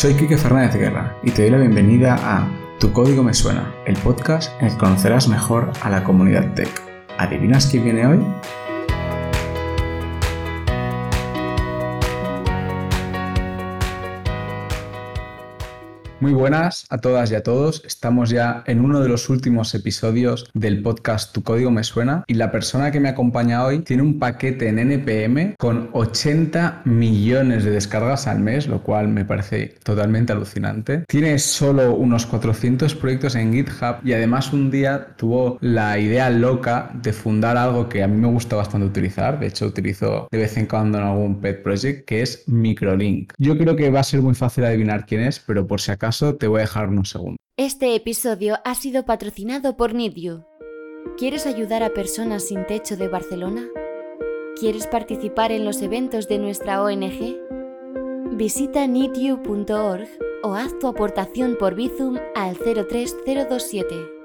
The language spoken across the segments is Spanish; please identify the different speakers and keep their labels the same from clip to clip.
Speaker 1: Soy Quique Fernández Guerra y te doy la bienvenida a Tu Código Me Suena, el podcast en el que conocerás mejor a la comunidad tech. ¿Adivinas quién viene hoy? Muy buenas a todas y a todos. Estamos ya en uno de los últimos episodios del podcast Tu código me suena y la persona que me acompaña hoy tiene un paquete en NPM con 80 millones de descargas al mes, lo cual me parece totalmente alucinante. Tiene solo unos 400 proyectos en GitHub y además un día tuvo la idea loca de fundar algo que a mí me gusta bastante utilizar. De hecho, utilizo de vez en cuando en algún pet project que es Microlink. Yo creo que va a ser muy fácil adivinar quién es, pero por si acaso te voy a dejar unos segundos.
Speaker 2: Este episodio ha sido patrocinado por NeedYou. ¿Quieres ayudar a personas sin techo de Barcelona? ¿Quieres participar en los eventos de nuestra ONG? Visita needyou.org o haz tu aportación por Bizum al 03027.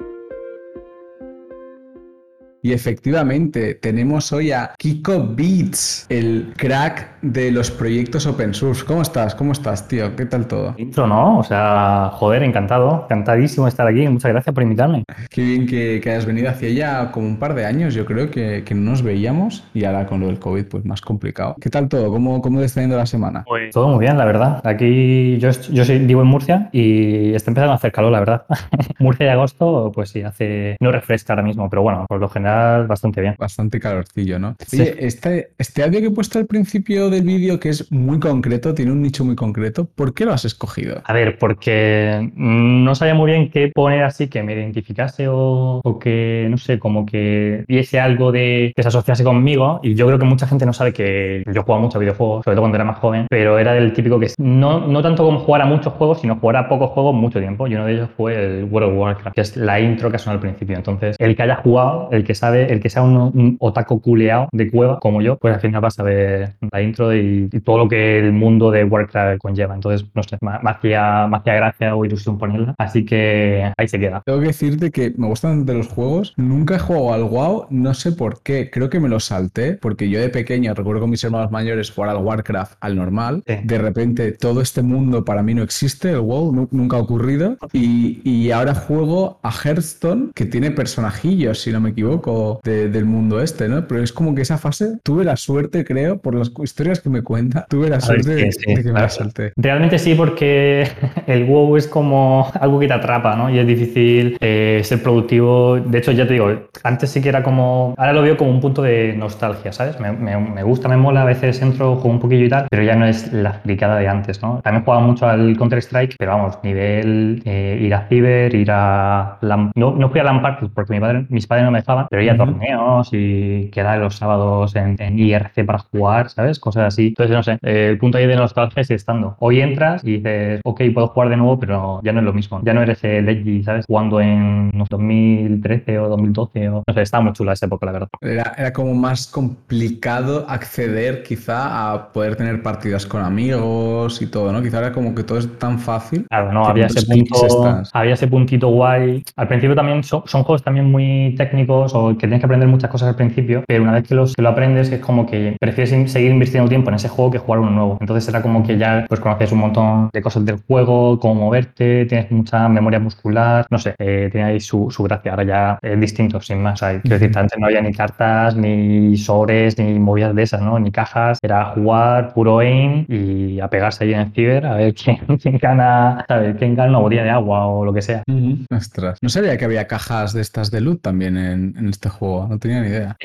Speaker 1: Y efectivamente, tenemos hoy a Kiko Beats, el crack de los proyectos open source. ¿Cómo estás? ¿Cómo estás, tío? ¿Qué tal todo?
Speaker 3: Intro, ¿no? O sea, joder, encantado, encantadísimo estar aquí. Muchas gracias por invitarme.
Speaker 1: Qué bien que, hayas venido hacia ya como un par de años, yo creo que, que, no nos veíamos y ahora con lo del COVID, pues más complicado. ¿Qué tal todo? ¿Cómo, cómo está yendo la semana?
Speaker 3: Pues todo muy bien, la verdad. Aquí yo, yo soy, vivo en Murcia y está empezando a hacer calor, la verdad. Murcia de agosto, pues sí, hace. No refresca ahora mismo, pero bueno, por lo general bastante bien.
Speaker 1: Bastante calorcillo, ¿no? Oye, este, este audio que he puesto al principio del vídeo, que es muy concreto, tiene un nicho muy concreto, ¿por qué lo has escogido?
Speaker 3: A ver, porque no sabía muy bien qué poner así que me identificase o, que, no sé, como que viese algo de que se asociase conmigo. Y yo creo que mucha gente no sabe que yo jugaba mucho videojuegos, sobre todo cuando era más joven, pero era del típico que no, no tanto como jugar a muchos juegos, sino jugar a pocos juegos mucho tiempo. Y uno de ellos fue el World of Warcraft, que es la intro que ha sonado al principio. Entonces, el que haya jugado, el que sabe el que sea un, otaco culeado de cueva como yo, pues al final va a saber la intro y, todo lo que el mundo de Warcraft conlleva. Entonces, no sé, me, hacía, gracia o ilusión ponerla. Así que ahí se queda.
Speaker 1: Tengo que decirte que me gustan de los juegos. Nunca he jugado al WoW, no sé por qué. Creo que me lo salté porque yo de pequeño recuerdo con mis hermanos mayores jugar al Warcraft al normal. De repente todo este mundo para mí no existe, el WoW nunca ha ocurrido. Y, y ahora juego a Hearthstone que tiene personajillos, si no me equivoco del mundo este, ¿no? Pero es como que esa fase tuve la suerte, creo, por las historias que me cuenta, tuve la suerte de, que me la salté.
Speaker 3: Realmente sí, porque el WoW es como algo que te atrapa, ¿no? Y es difícil eh, ser productivo. De hecho, ya te digo, antes sí que era como. Ahora lo veo como un punto de nostalgia, ¿sabes? Me, me, gusta, me mola, a veces entro, juego un poquillo y tal, pero ya no es la fricada de antes, ¿no? También jugaba mucho al Counter-Strike, pero vamos, nivel eh, ir a Ciber, ir a. No, no fui a LAN porque mi padre, mis padres no me dejaban, pero torneos y quedar los sábados en, IRC para jugar, ¿sabes? Cosas así. Entonces, no sé, el punto ahí de nostalgia sigue estando. Hoy entras y dices, ok, puedo jugar de nuevo, pero ya no es lo mismo. Ya no eres el Edgy, ¿sabes? Jugando en 2013 o 2012 o... No sé, estaba muy chula esa época, la verdad.
Speaker 1: Era, era como más complicado acceder quizá a poder tener partidas con amigos y todo, ¿no? Quizá era como que todo es tan fácil.
Speaker 3: Claro, no, había ese, punto, había ese puntito guay. Al principio también son, son juegos también muy técnicos o que tienes que aprender muchas cosas al principio, pero una vez que, los, que lo aprendes es como que prefieres seguir invirtiendo tiempo en ese juego que jugar uno nuevo. Entonces era como que ya pues conoces un montón de cosas del juego, cómo moverte, tienes mucha memoria muscular, no sé, eh, tiene ahí su, su, gracia. Ahora ya es distinto, sin más. Hay, quiero decir, antes no había ni cartas, ni sobres, ni movidas de esas, ¿no? Ni cajas. Era jugar puro aim y apegarse ahí en el ciber a ver quién, quién gana, ¿sabes? quién gana una botella de agua o lo que sea.
Speaker 1: Ostras. No sabía que había cajas de estas de loot también en, en este juego, no tenía ni idea.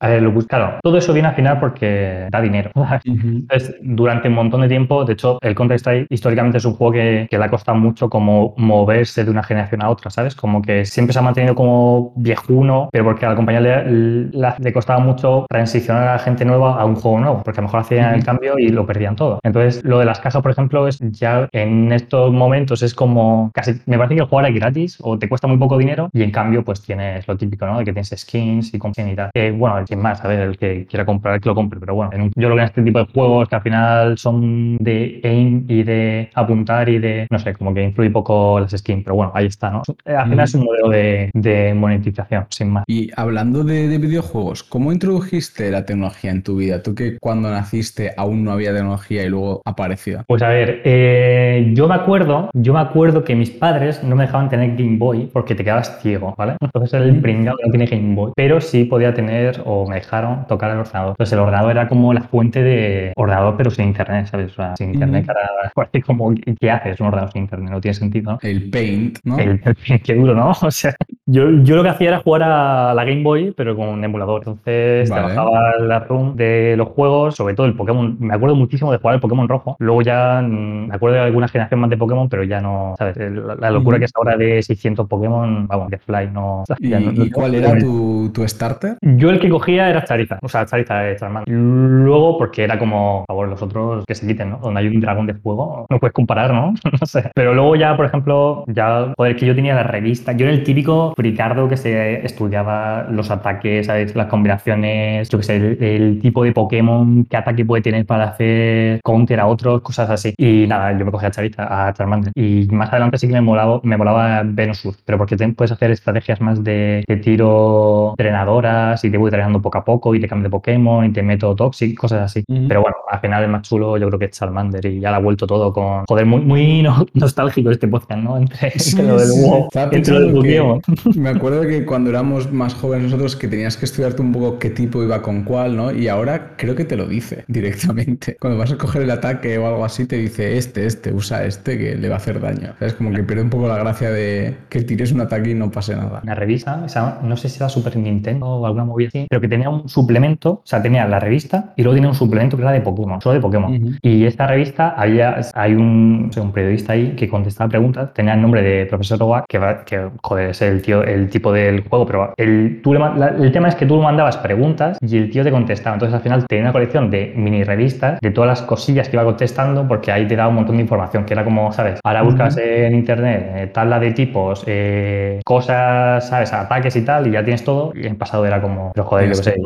Speaker 3: A ver, lo claro, todo eso viene al final porque da dinero. Entonces, durante un montón de tiempo, de hecho, el Counter-Strike históricamente es un juego que, le ha costado mucho como moverse de una generación a otra, ¿sabes? Como que siempre se ha mantenido como viejuno, pero porque a la compañía le, le, costaba mucho transicionar a la gente nueva a un juego nuevo, porque a lo mejor hacían el cambio y lo perdían todo. Entonces, lo de las cajas, por ejemplo, es ya en estos momentos es como casi, me parece que el juego es gratis o te cuesta muy poco dinero y en cambio, pues tienes lo típico, ¿no? De que tienes skins y con y tal. Eh, bueno, sin más, a ver, el que quiera comprar, que lo compre, pero bueno, yo lo que en este tipo de juegos que al final son de aim y de apuntar y de, no sé, como que influye poco las skins, pero bueno, ahí está, ¿no? Eh, al final es un modelo de, de, monetización, sin más.
Speaker 1: Y hablando de, de, videojuegos, ¿cómo introdujiste la tecnología en tu vida? Tú que cuando naciste aún no había tecnología y luego apareció.
Speaker 3: Pues a ver, eh, yo me acuerdo, yo me acuerdo que mis padres no me dejaban tener Game Boy porque te quedabas ciego, ¿vale? Entonces el pringado no tiene Game Pero sí podía tener o me dejaron tocar el ordenador. Entonces el ordenador era como la fuente de ordenador pero sin internet, ¿sabes? O sea, sin internet, cara, parece como, ¿qué haces un ordenador sin internet? No tiene sentido, ¿no?
Speaker 1: El Paint, ¿no?
Speaker 3: El, el Paint, qué duro, ¿no? O sea, yo, yo lo que hacía era jugar a la Game Boy, pero con un emulador. Entonces vale. trabajaba la ROM de los juegos, sobre todo el Pokémon. Me acuerdo muchísimo de jugar el Pokémon rojo. Luego ya mm, me acuerdo de alguna generación más de Pokémon, pero ya no, ¿sabes? La, la locura que es ahora de 600 Pokémon, vamos, de Fly, no.
Speaker 1: ¿Y,
Speaker 3: no,
Speaker 1: ¿y cuál era tu, tu, starter?
Speaker 3: Yo el que cogía era Charizard, o sea, Charizard de Charmander. Luego, porque era como, por favor, los otros que se quiten, ¿no? Donde hay un dragón de fuego, no puedes comparar, ¿no? no sé. Pero luego ya, por ejemplo, ya, joder, que yo tenía la revista. Yo era el típico fricardo que se estudiaba los ataques, ¿sabes? Las combinaciones, yo qué sé, el, el, tipo de Pokémon, qué ataque puede tener para hacer counter a otros, cosas así. Y nada, yo me cogí a Charizard, a Charmander. Y más adelante sí que me molaba, me molaba Venusaur, pero porque te puedes hacer estrategias más de, de tiro drenadoras y te voy entrenando poco a poco y te cambio de Pokémon y te meto Toxic, cosas así. Uh -huh. Pero bueno, al final el más chulo yo creo que es Charmander y ya la ha vuelto todo con, joder, muy, muy no, nostálgico este podcast, ¿no? Entre,
Speaker 1: Sí,
Speaker 3: entre lo del
Speaker 1: sí.
Speaker 3: WoW, entre lo del Pokémon.
Speaker 1: Me acuerdo que cuando éramos más jóvenes nosotros que tenías que estudiarte un poco qué tipo iba con cuál, ¿no? Y ahora creo que te lo dice directamente. Cuando vas a coger el ataque o algo así, te dice este, este, usa este que le va a hacer daño. Es como que pierde un poco la gracia de que tires un ataque y no pase nada.
Speaker 3: Una revista, esa, no sé si era Super Nintendo o alguna movida así, pero que tenía un suplemento, o sea, tenía la revista y luego tenía un suplemento que era de Pokémon, solo de Pokémon.
Speaker 1: Ujú.
Speaker 3: Y esta revista, había, hay un, o sea, un periodista ahí que contestaba preguntas, tenía el nombre de profesor Oak, que, va- que joder, es el tío, el tipo del juego, pero el, tú le la- el tema es que tú mandabas preguntas y el tío te contestaba. Entonces al final tenía una colección de mini revistas de todas las cosillas que iba contestando porque ahí te daba un montón de información, que era como, ¿sabes? Ahora buscas en internet eh, tabla de tipos, eh, cosas, ¿sabes? Ataques y tal, y ya tienes todo. Y en pasado era como, pero joder, yo qué sé.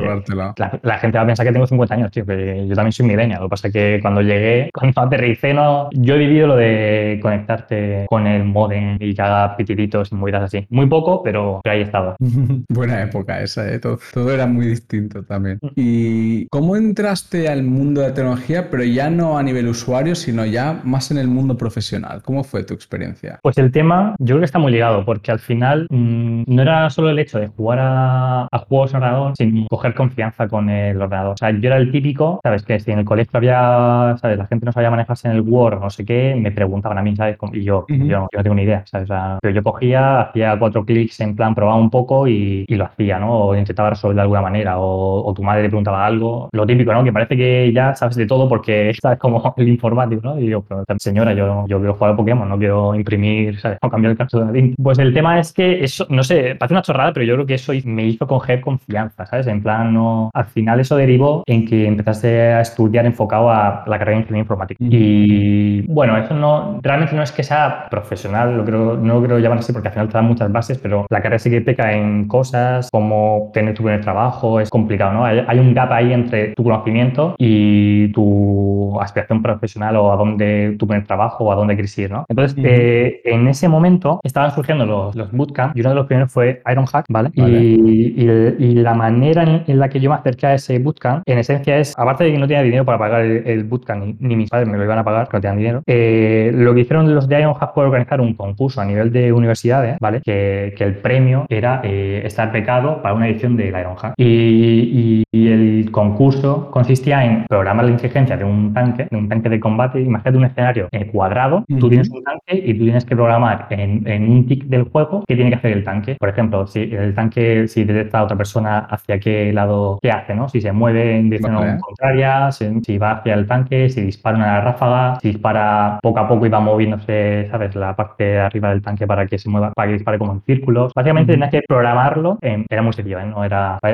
Speaker 3: La, la gente va a pensar que tengo 50 años, tío, que yo también soy millennial. Lo que pasa es que cuando llegué, cuando aterricé, no, yo he vivido lo de conectarte con el modem y que haga pitiditos y movidas así. Muy poco, pero, pero ahí estaba.
Speaker 1: Buena época esa, ¿eh? todo, todo era muy distinto también.
Speaker 3: Mm.
Speaker 1: ¿Y cómo entraste al mundo de la tecnología, pero ya no a nivel usuario, sino ya más en el mundo profesional? ¿Cómo fue tu experiencia?
Speaker 3: Pues el tema, yo creo que está muy ligado, porque al final mm, no era solo el hecho de jugar a, a juegos en ordenador, sino coger confianza con el ordenador. O sea, yo era el típico, ¿sabes? Que si en el colegio había, ¿sabes? La gente no sabía manejarse en el Word o no sé qué, me preguntaban a mí, ¿sabes? Y yo, yo, yo no tengo ni idea, ¿sabes? O sea, pero yo cogía, hacía cuatro clics en plan, probaba un poco y, y lo hacía, ¿no? O intentaba resolver de alguna manera, o, o tu madre te preguntaba algo, lo típico, ¿no? Que parece que ya sabes de todo porque sabes como el informático, ¿no? Y yo, pero señora, yo, yo quiero jugar a Pokémon, no quiero imprimir, ¿sabes? O cambiar el caso de Nadine. Pues el tema es que eso, no sé, parece una chorrada, pero yo creo que eso me hizo coger confianza, ¿sabes? En plan, no. Al final eso derivó en que empezaste a estudiar enfocado a la carrera de ingeniería informática.
Speaker 1: Ujú.
Speaker 3: Y bueno, eso no, realmente no es que sea profesional, lo creo, no lo creo llamar así porque al final te dan muchas bases, pero la carrera sí que peca en cosas como tener tu primer trabajo, es complicado, ¿no? Hay, hay un gap ahí entre tu conocimiento y tu aspiración profesional o a dónde tu primer trabajo o a dónde quieres ir, ¿no? Entonces,
Speaker 1: Ujú.
Speaker 3: eh, en ese momento estaban surgiendo los, los bootcamp y uno de los primeros fue Ironhack, ¿vale?
Speaker 1: Vale.
Speaker 3: Y, y- y la manera en, en la que yo me acerqué a ese bootcamp, en esencia es, aparte de que no tenía dinero para pagar el, el bootcamp, ni, ni mis padres me lo iban a pagar, que no tenían dinero, eh, lo que hicieron los de Ironhack fue organizar un concurso a nivel de universidades, ¿vale? Que, que el premio era eh, estar becado para una edición del Ironhack. Y, y- y el concurso consistía en programar la inteligencia de un tanque, de un tanque de combate. Imagínate un escenario eh, cuadrado, tú tienes un tanque y tú tienes que programar en, en un tick del juego qué tiene que hacer el tanque. Por ejemplo, si el tanque, si detecta a otra persona hacia qué lado, qué hace, ¿no? Si se mueve en dirección
Speaker 1: Vale.
Speaker 3: contraria, si, si va hacia el tanque, si dispara una ráfaga, si dispara poco a poco y va moviéndose, ¿sabes? La parte de arriba del tanque para que se mueva, para que dispare como en círculos. Básicamente tenías que programarlo, en- era muy sencillo, ¿eh? No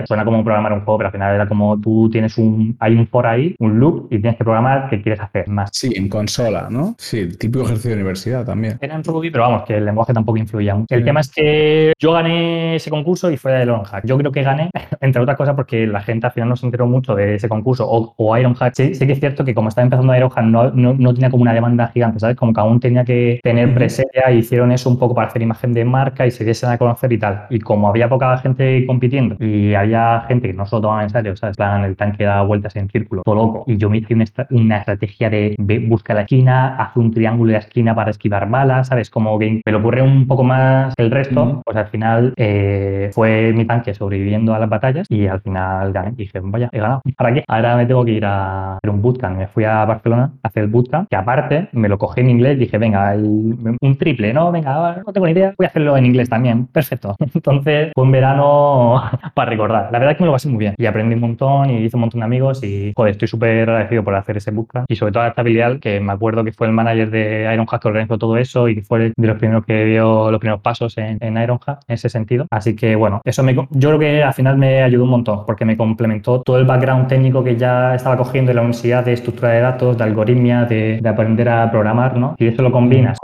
Speaker 3: suena como programar un juego, pero al final era como tú tienes un, hay un for ahí, un loop y tienes que programar qué quieres hacer más.
Speaker 1: Sí, en consola, ¿no? Sí, el típico ejercicio de universidad también.
Speaker 3: Era en Ruby, pero vamos, que el lenguaje tampoco influía mucho. El
Speaker 1: Sí.
Speaker 3: tema es que yo gané ese concurso y fue fue Ironhack. Yo creo que gané, entre otras cosas, porque la gente al final no se enteró mucho de ese concurso. O, o Ironhack, sí, sí que es cierto que como estaba empezando Ironhack, no, no, no tenía como una demanda gigante, ¿sabes? Como que aún tenía que tener presencia y hicieron eso un poco para hacer imagen de marca y se diesen a conocer y tal. Y como había poca gente compitiendo y había gente que no se lo tomaba en serio, ¿sabes? Plan, el tanque da vueltas en círculo, todo loco. Y yo me hice una, una estrategia de busca la esquina, hace un triángulo de la esquina para esquivar balas, ¿sabes? Como que me lo ocurre un poco más que el resto, pues al final eh, fue mi tanque sobreviviendo a las batallas y al final gané. Y dije, vaya, he ganado. ¿Para qué? Ahora me tengo que ir a hacer un bootcamp. Me fui a Barcelona a hacer el bootcamp, que aparte me lo cogí en inglés. Dije, venga, un triple, ¿no? Venga, no tengo ni idea, voy a hacerlo en inglés también. Perfecto. Entonces fue un verano para recordar. La verdad es que me lo pasé muy bien y aprendí un montón y hice un montón de amigos y, joder, estoy súper agradecido por hacer ese bootcamp y sobre todo a estabilidad, que me acuerdo que fue el manager de Ironhack que organizó todo eso y que fue de los primeros que dio los primeros pasos en, en Ironhack en ese sentido. Así que bueno, eso me, yo creo que al final me ayudó un montón porque me complementó todo el background técnico que ya estaba cogiendo en la universidad de estructura de datos, de algoritmia, de, de aprender a programar, ¿no? Y eso lo combinas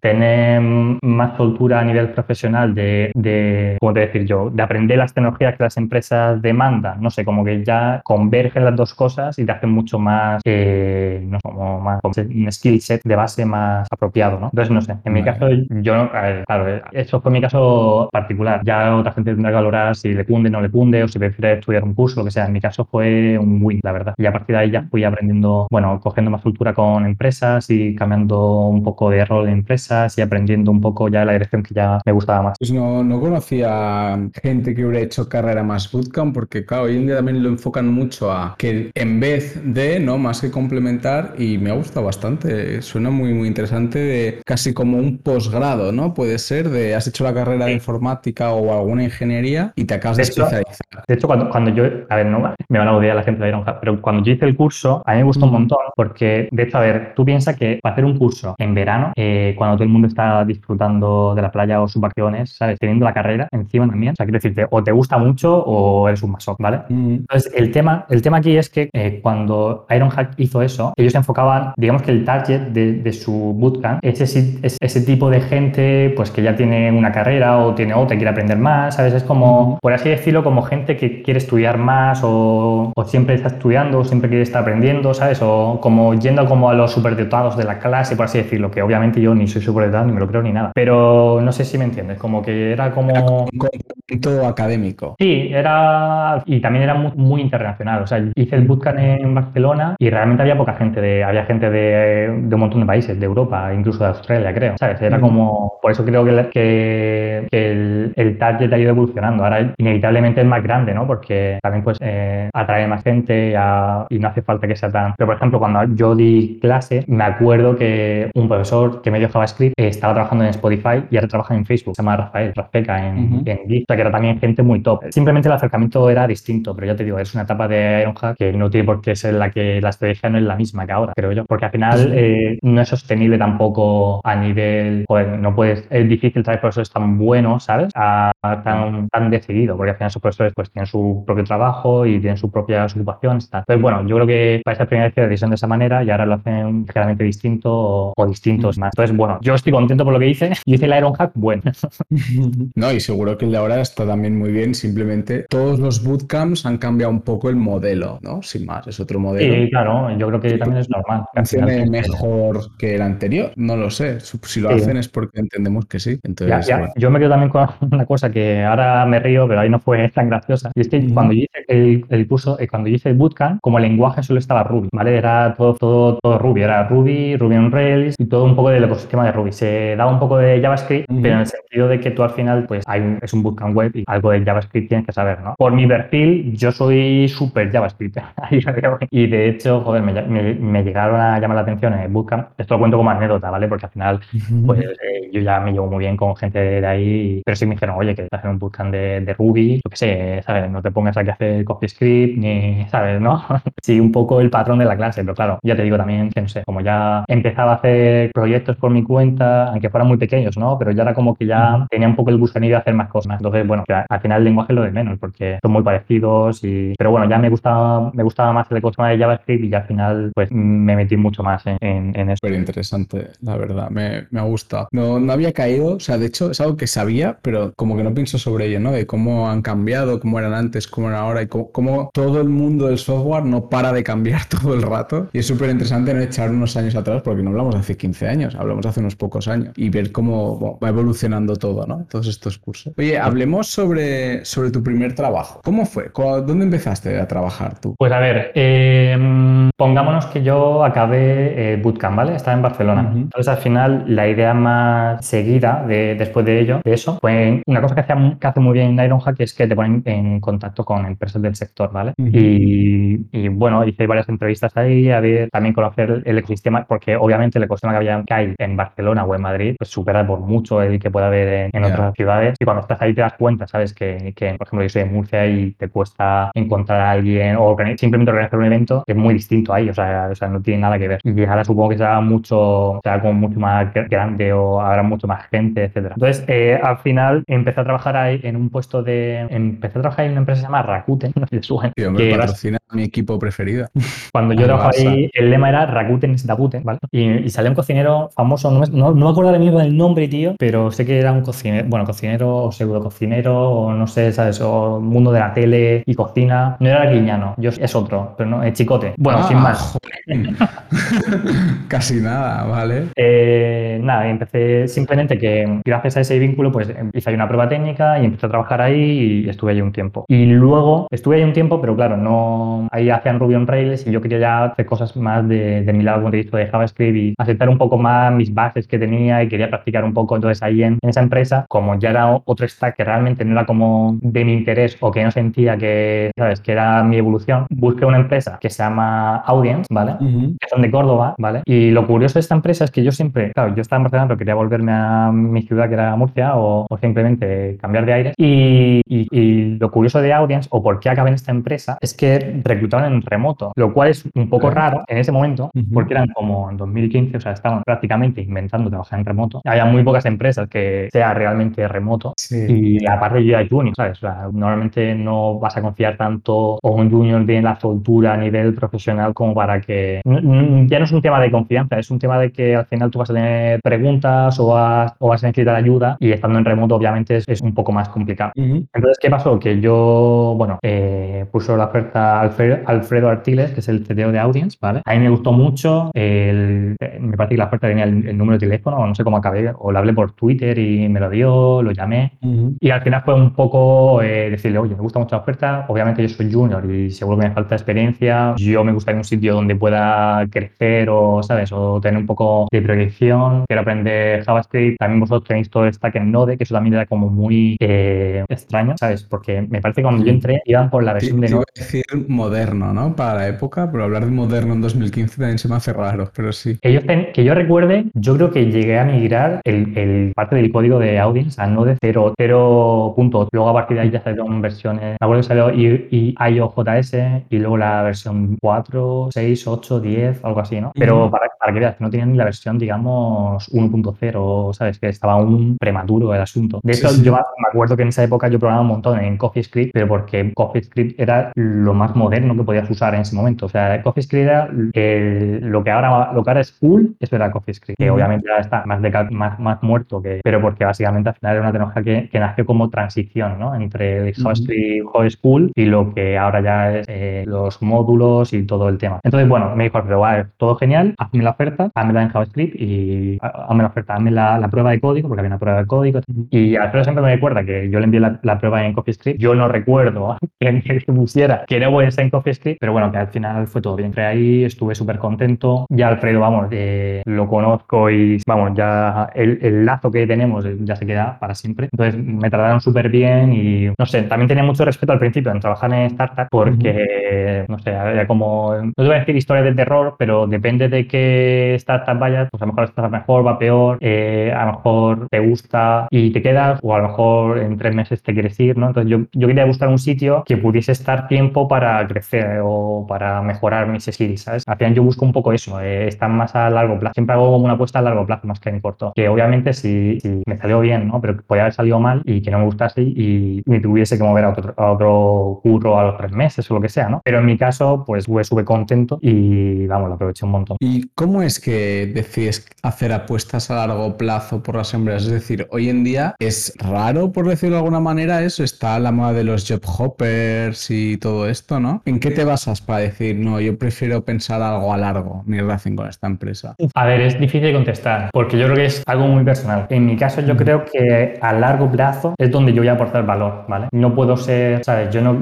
Speaker 3: tener más soltura a nivel profesional de, de, ¿cómo te decir yo? De aprender las tecnologías que las empresas demandan, no sé, como que ya convergen las dos cosas y te hacen mucho más, eh, no sé, como más, un skill set de base más apropiado, ¿no? Entonces, no sé, en mi caso, yo, claro, eso fue mi caso particular. Ya otra gente tendrá que valorar si le punde, no le punde, o si prefiere estudiar un curso, lo que sea. En mi caso fue un win, la verdad. Y a partir de ahí ya fui aprendiendo, bueno, cogiendo más cultura con empresas y cambiando un poco de rol en empresas y aprendiendo un poco ya la dirección que ya me gustaba más.
Speaker 1: Pues no, no conocía gente que hubiera hecho carrera más bootcamp, porque claro, hoy en día también lo enfocan mucho a que en vez de, ¿no? Más que complementar, y me ha gustado bastante, suena muy, muy interesante, de casi como un posgrado, ¿no? Puede ser, de has hecho la carrera de informática o alguna ingeniería y te acabas de, especializar.
Speaker 3: De hecho, cuando, cuando yo, a ver, no, me van a odiar la gente de Ironhack, pero cuando yo hice el curso, a mí me gustó un montón, porque, de hecho, a ver, tú piensas que para hacer un curso en verano, eh, cuando todo el mundo está disfrutando de la playa o sus vacaciones, ¿sabes? Teniendo la carrera encima también, o sea, quiero decirte, o te gusta mucho o eres un masón, ¿vale? Entonces, el tema, el tema aquí es que eh, cuando Ironhack hizo eso, ellos enfocaban, digamos que el target de, de su bootcamp es ese, ese, tipo de gente pues que ya tiene una carrera o tiene otra, quiere aprender más, ¿sabes? Es como, por así decirlo, como gente que quiere estudiar más o, o siempre está estudiando o siempre quiere estar aprendiendo, ¿sabes? O como yendo como a los superdotados de la clase, por así decirlo, que obviamente yo ni soy superdotado ni me lo creo ni nada. Pero no sé si me entiendes, como que era como... Era
Speaker 1: un complemento académico.
Speaker 3: Sí, era... Y también era muy, muy internacional. O sea, hice el bootcamp en Barcelona y realmente había poca gente, de, había gente de, de un montón de países, de Europa, incluso de Australia, creo. ¿Sabes? Era como. Por eso creo que, que, que el, el, target ha ido evolucionando. Ahora, inevitablemente es más grande, ¿no? Porque también, pues, eh, atrae más gente a, y no hace falta que sea tan. Pero, por ejemplo, cuando yo di clase, me acuerdo que un profesor que me dio JavaScript estaba trabajando en Spotify y ahora trabaja en Facebook. Se llama Rafael Rafeca en, uh -huh. en Git. O sea, que era también gente muy top. Simplemente el acercamiento era distinto, pero ya te digo, es una etapa de Ironhack que no tiene por qué ser la que la estrategia no es la misma que ahora, creo yo. Porque al final eh, no es sostenible tampoco a nivel, joder, no puedes, es difícil traer profesores tan buenos, ¿sabes? A, a tan, tan decidido, porque al final esos profesores pues tienen su propio trabajo y tienen sus propias ocupaciones. Tal. Entonces, bueno, yo creo que para esta primera vez decisión de esa manera y ahora lo hacen ligeramente distinto o, o distintos más. Entonces, bueno, yo estoy contento por lo que hice. Yo hice el Ironhack, bueno.
Speaker 1: no, y seguro que el de ahora está también muy bien. Simplemente todos los bootcamps han cambiado un poco el modelo, ¿no? Sin más, es otro modelo.
Speaker 3: Sí, claro, yo creo que también es normal.
Speaker 1: Funcione mejor que el anterior, no lo sé. Si lo sí. hacen es porque entendemos que sí. Entonces,
Speaker 3: ya, ya.
Speaker 1: Bueno.
Speaker 3: Yo me quedo también con una cosa que ahora me río, pero ahí no fue tan graciosa. Y es que mm. cuando yo hice el, el curso, eh, cuando yo hice el bootcamp, como lenguaje solo estaba Ruby, ¿vale? Era todo, todo, todo Ruby. Era Ruby, Ruby on Rails y todo un poco del ecosistema de Ruby. Se daba un poco de JavaScript, pero en el sentido de que tú al final, pues, hay un, es un bootcamp web y algo de JavaScript tienes que saber, ¿no? Por mi perfil, yo soy súper JavaScript. y de hecho, joder, me, me, me, llegaron a llamar la atención en el bootcamp. Esto lo cuento como anécdota, ¿vale? Porque al final, pues, eh, yo ya me llevo muy bien con gente de ahí, pero sí me dijeron, oye, que estás en un bootcamp de, de Ruby, yo qué sé, ¿sabes? No te pongas a hacer CoffeeScript, ni, ¿sabes? ¿No? sí, un poco el patrón de la clase, pero claro, ya te digo también que, no sé, como ya empezaba a hacer proyectos por mi cuenta, aunque fueran muy pequeños, ¿no? Pero ya era como que ya tenía un poco el gusanillo de hacer más cosas. Entonces, bueno, al final el lenguaje lo de menos, porque son muy parecidos y... Pero bueno, ya me gustaba, me gustaba más el ecosistema de JavaScript y ya al final, pues, me metí mucho más en, en, eso.
Speaker 1: Súper interesante, la verdad, me, me ha gustado. No, no había caído, o sea, de hecho, es algo que sabía, pero como que no pienso sobre ello, ¿no? De cómo han cambiado, cómo eran antes, cómo eran ahora y cómo, todo el mundo del software no para de cambiar todo el rato. Y es súper interesante no echar unos años atrás, porque no hablamos de hace 15 años, hablamos de hace unos pocos años y ver cómo va evolucionando todo, ¿no? Todos estos cursos. Oye, hablemos sobre, sobre tu primer trabajo. ¿Cómo fue? ¿Dónde empezaste a trabajar tú?
Speaker 3: Pues a ver, em, pongámonos que yo acabé eh, Bootcamp, ¿vale? Estaba en Barcelona. Entonces al final la idea más seguida de, después de ello, de eso, fue una cosa que, hace, que hace muy bien Ironhack es que te ponen en contacto con empresas del sector, ¿vale? y, bueno, hice varias entrevistas ahí, a ver, también conocer el ecosistema, porque obviamente el ecosistema que había que hay en Barcelona o en Madrid, pues supera por mucho el que puede haber en, otras ciudades. Y cuando estás ahí te das cuenta, ¿sabes? Que, que, por ejemplo, yo soy de Murcia y te cuesta encontrar a alguien o simplemente organizar un evento, es muy distinto ahí, o sea, o sea, no tiene nada que ver. Y ahora supongo que será mucho, será como mucho más grande o habrá mucho más gente, etcétera. Entonces, eh, al final empecé a trabajar ahí en un puesto de, empecé a trabajar en una empresa que se llama Rakuten, no sé si suena.
Speaker 1: Sí, hombre, patrocina mi equipo preferido.
Speaker 3: Cuando yo trabajaba ahí, el lema era Rakuten es Dabuten, ¿vale? Y, y salió un cocinero famoso, no me, no, me acuerdo ahora mismo del nombre, tío, pero sé que era un cocinero, bueno, cocinero o pseudo cocinero, o no sé, ¿sabes? O mundo de la tele y cocina. No era Guiñano, yo es otro, pero no, es Chicote. Bueno, ah, sin más.
Speaker 1: Casi nada, ¿vale?
Speaker 3: Eh, nada, empecé simplemente que gracias a ese vínculo, pues hice ahí una prueba técnica y empecé a trabajar ahí y estuve ahí un tiempo. Y luego estuve ahí un tiempo, pero claro, no ahí hacían Ruby on Rails y yo quería ya hacer cosas más de, de mi lado, como te he dicho, de JavaScript y aceptar un poco más mis bases que tenía y quería practicar un poco. Entonces ahí en, esa empresa, como ya era otro stack que realmente no era como de mi interés o que no sentía que, ¿sabes? Que era mi evolución, busqué una empresa que se llama Audience, ¿vale? Que son de Córdoba, ¿vale? Y lo curioso de esta empresa es que yo siempre, claro, yo estaba en Barcelona pero quería volverme a mi ciudad que era Murcia o, simplemente cambiar de aire. Y, y, lo curioso de Audience o por qué acabé en esta empresa es que reclutaron en remoto, lo cual es un poco raro en ese momento porque eran como en 2015, o sea, estaban prácticamente inventando trabajar en remoto. Había muy pocas empresas que sea realmente remoto y aparte yo era junior, ¿sabes? O sea, normalmente no vas a confiar tanto o un junior tiene la soltura a nivel profesional como para que ya no es un tema de confianza, es un tema de que al final tú vas a tener preguntas o vas, o vas a necesitar ayuda y estando en remoto obviamente es, un poco más complicado. Entonces, ¿qué pasó? Que yo, bueno, eh, puso la oferta Alfredo, Alfredo Artiles, que es el CTO de Audience, ¿vale? A mí me gustó mucho, el, me parece que la oferta tenía el, número de teléfono, o no sé cómo acabé, o lo hablé por Twitter y me lo dio, lo llamé, y al final fue un poco eh, decirle, oye, me gusta mucho la oferta, obviamente yo soy junior y seguro que me falta experiencia, yo me gustaría un sitio donde pueda crecer o, ¿sabes? O tener un poco de proyección, quiero aprender JavaScript, también vosotros tenéis todo el stack en Node, que eso también era como muy eh, extraño, ¿sabes? Porque me parece que cuando yo entré iban por la versión de Node.
Speaker 1: decir moderno, ¿no? Para la época, pero hablar de moderno en 2015 también se me hace raro, pero sí.
Speaker 3: Ellos que yo recuerde, yo creo que llegué a migrar el, parte del código de Audience a Node 0.0. Luego a partir de ahí ya salieron versiones, me acuerdo que salió IOJS y luego la versión 4, 6, 8, 10, algo así, ¿no? Pero para, para que veas que no tenían ni la versión, digamos, 1.0, ¿sabes? Que estaba un prematuro el asunto. De hecho, yo me acuerdo que en esa época yo probaba un montón en CoffeeScript, pero porque CoffeeScript era lo más moderno que podías usar en ese momento. O sea, CoffeeScript era lo, que ahora, lo que ahora es cool, eso era CoffeeScript, que obviamente ahora está más, más, más muerto, que, pero porque básicamente al final era una tecnología que, que nació como transición, ¿no? Entre el JavaScript uh School y lo que ahora ya es eh, los módulos y todo el tema. Entonces, bueno, me dijo, pero vale, todo genial, hazme la oferta, hazme en JavaScript y hazme la oferta, hazme la, la, prueba de código, porque había una prueba de código. Y Alfredo siempre me recuerda que yo le envié la, la prueba en CoffeeScript. Yo no recuerdo que me pusiera que no voy a estar en CoffeeScript, pero bueno, que al final fue todo bien. Entré ahí, estuve súper contento. Ya Alfredo, vamos, eh, lo conozco y vamos, ya el, el, lazo que tenemos ya se queda para siempre. Entonces me trataron súper bien y no sé, también tenía mucho respeto al principio en trabajar en startup porque, no sé, había como, no te voy a decir historia de terror, pero depende de qué startup vayas, pues a lo mejor estás mejor, va peor, eh, a lo mejor te gusta y te quedas o a lo mejor en tres meses te quieres ir, ¿no? Entonces yo, yo quería buscar un sitio que pudiese estar tiempo para crecer o para mejorar mis skills, ¿sabes? Al final yo busco un poco eso, eh, estar más a largo plazo. Siempre hago como una una apuesta a largo plazo más que en corto. Que obviamente si, me salió bien, ¿no? Pero podía haber salido mal y que no me gustase y me tuviese que mover a otro, a otro curro a los tres meses o lo que sea, ¿no? Pero en mi caso, pues estuve contento y vamos, lo aproveché un montón.
Speaker 1: ¿Y cómo es que decides hacer apuestas a largo plazo por las empresas? Es decir, hoy en día es raro, por decirlo de alguna manera, eso está la moda de los job hoppers y todo esto, ¿no? ¿En qué te basas para decir, no, yo prefiero pensar algo a largo, mi relación con esta empresa?
Speaker 3: A ver, es difícil de contestar, porque yo creo que es algo muy personal. En mi caso, yo creo que a largo plazo es donde yo voy a aportar valor, ¿vale? No puedo ser, ¿sabes? Yo no,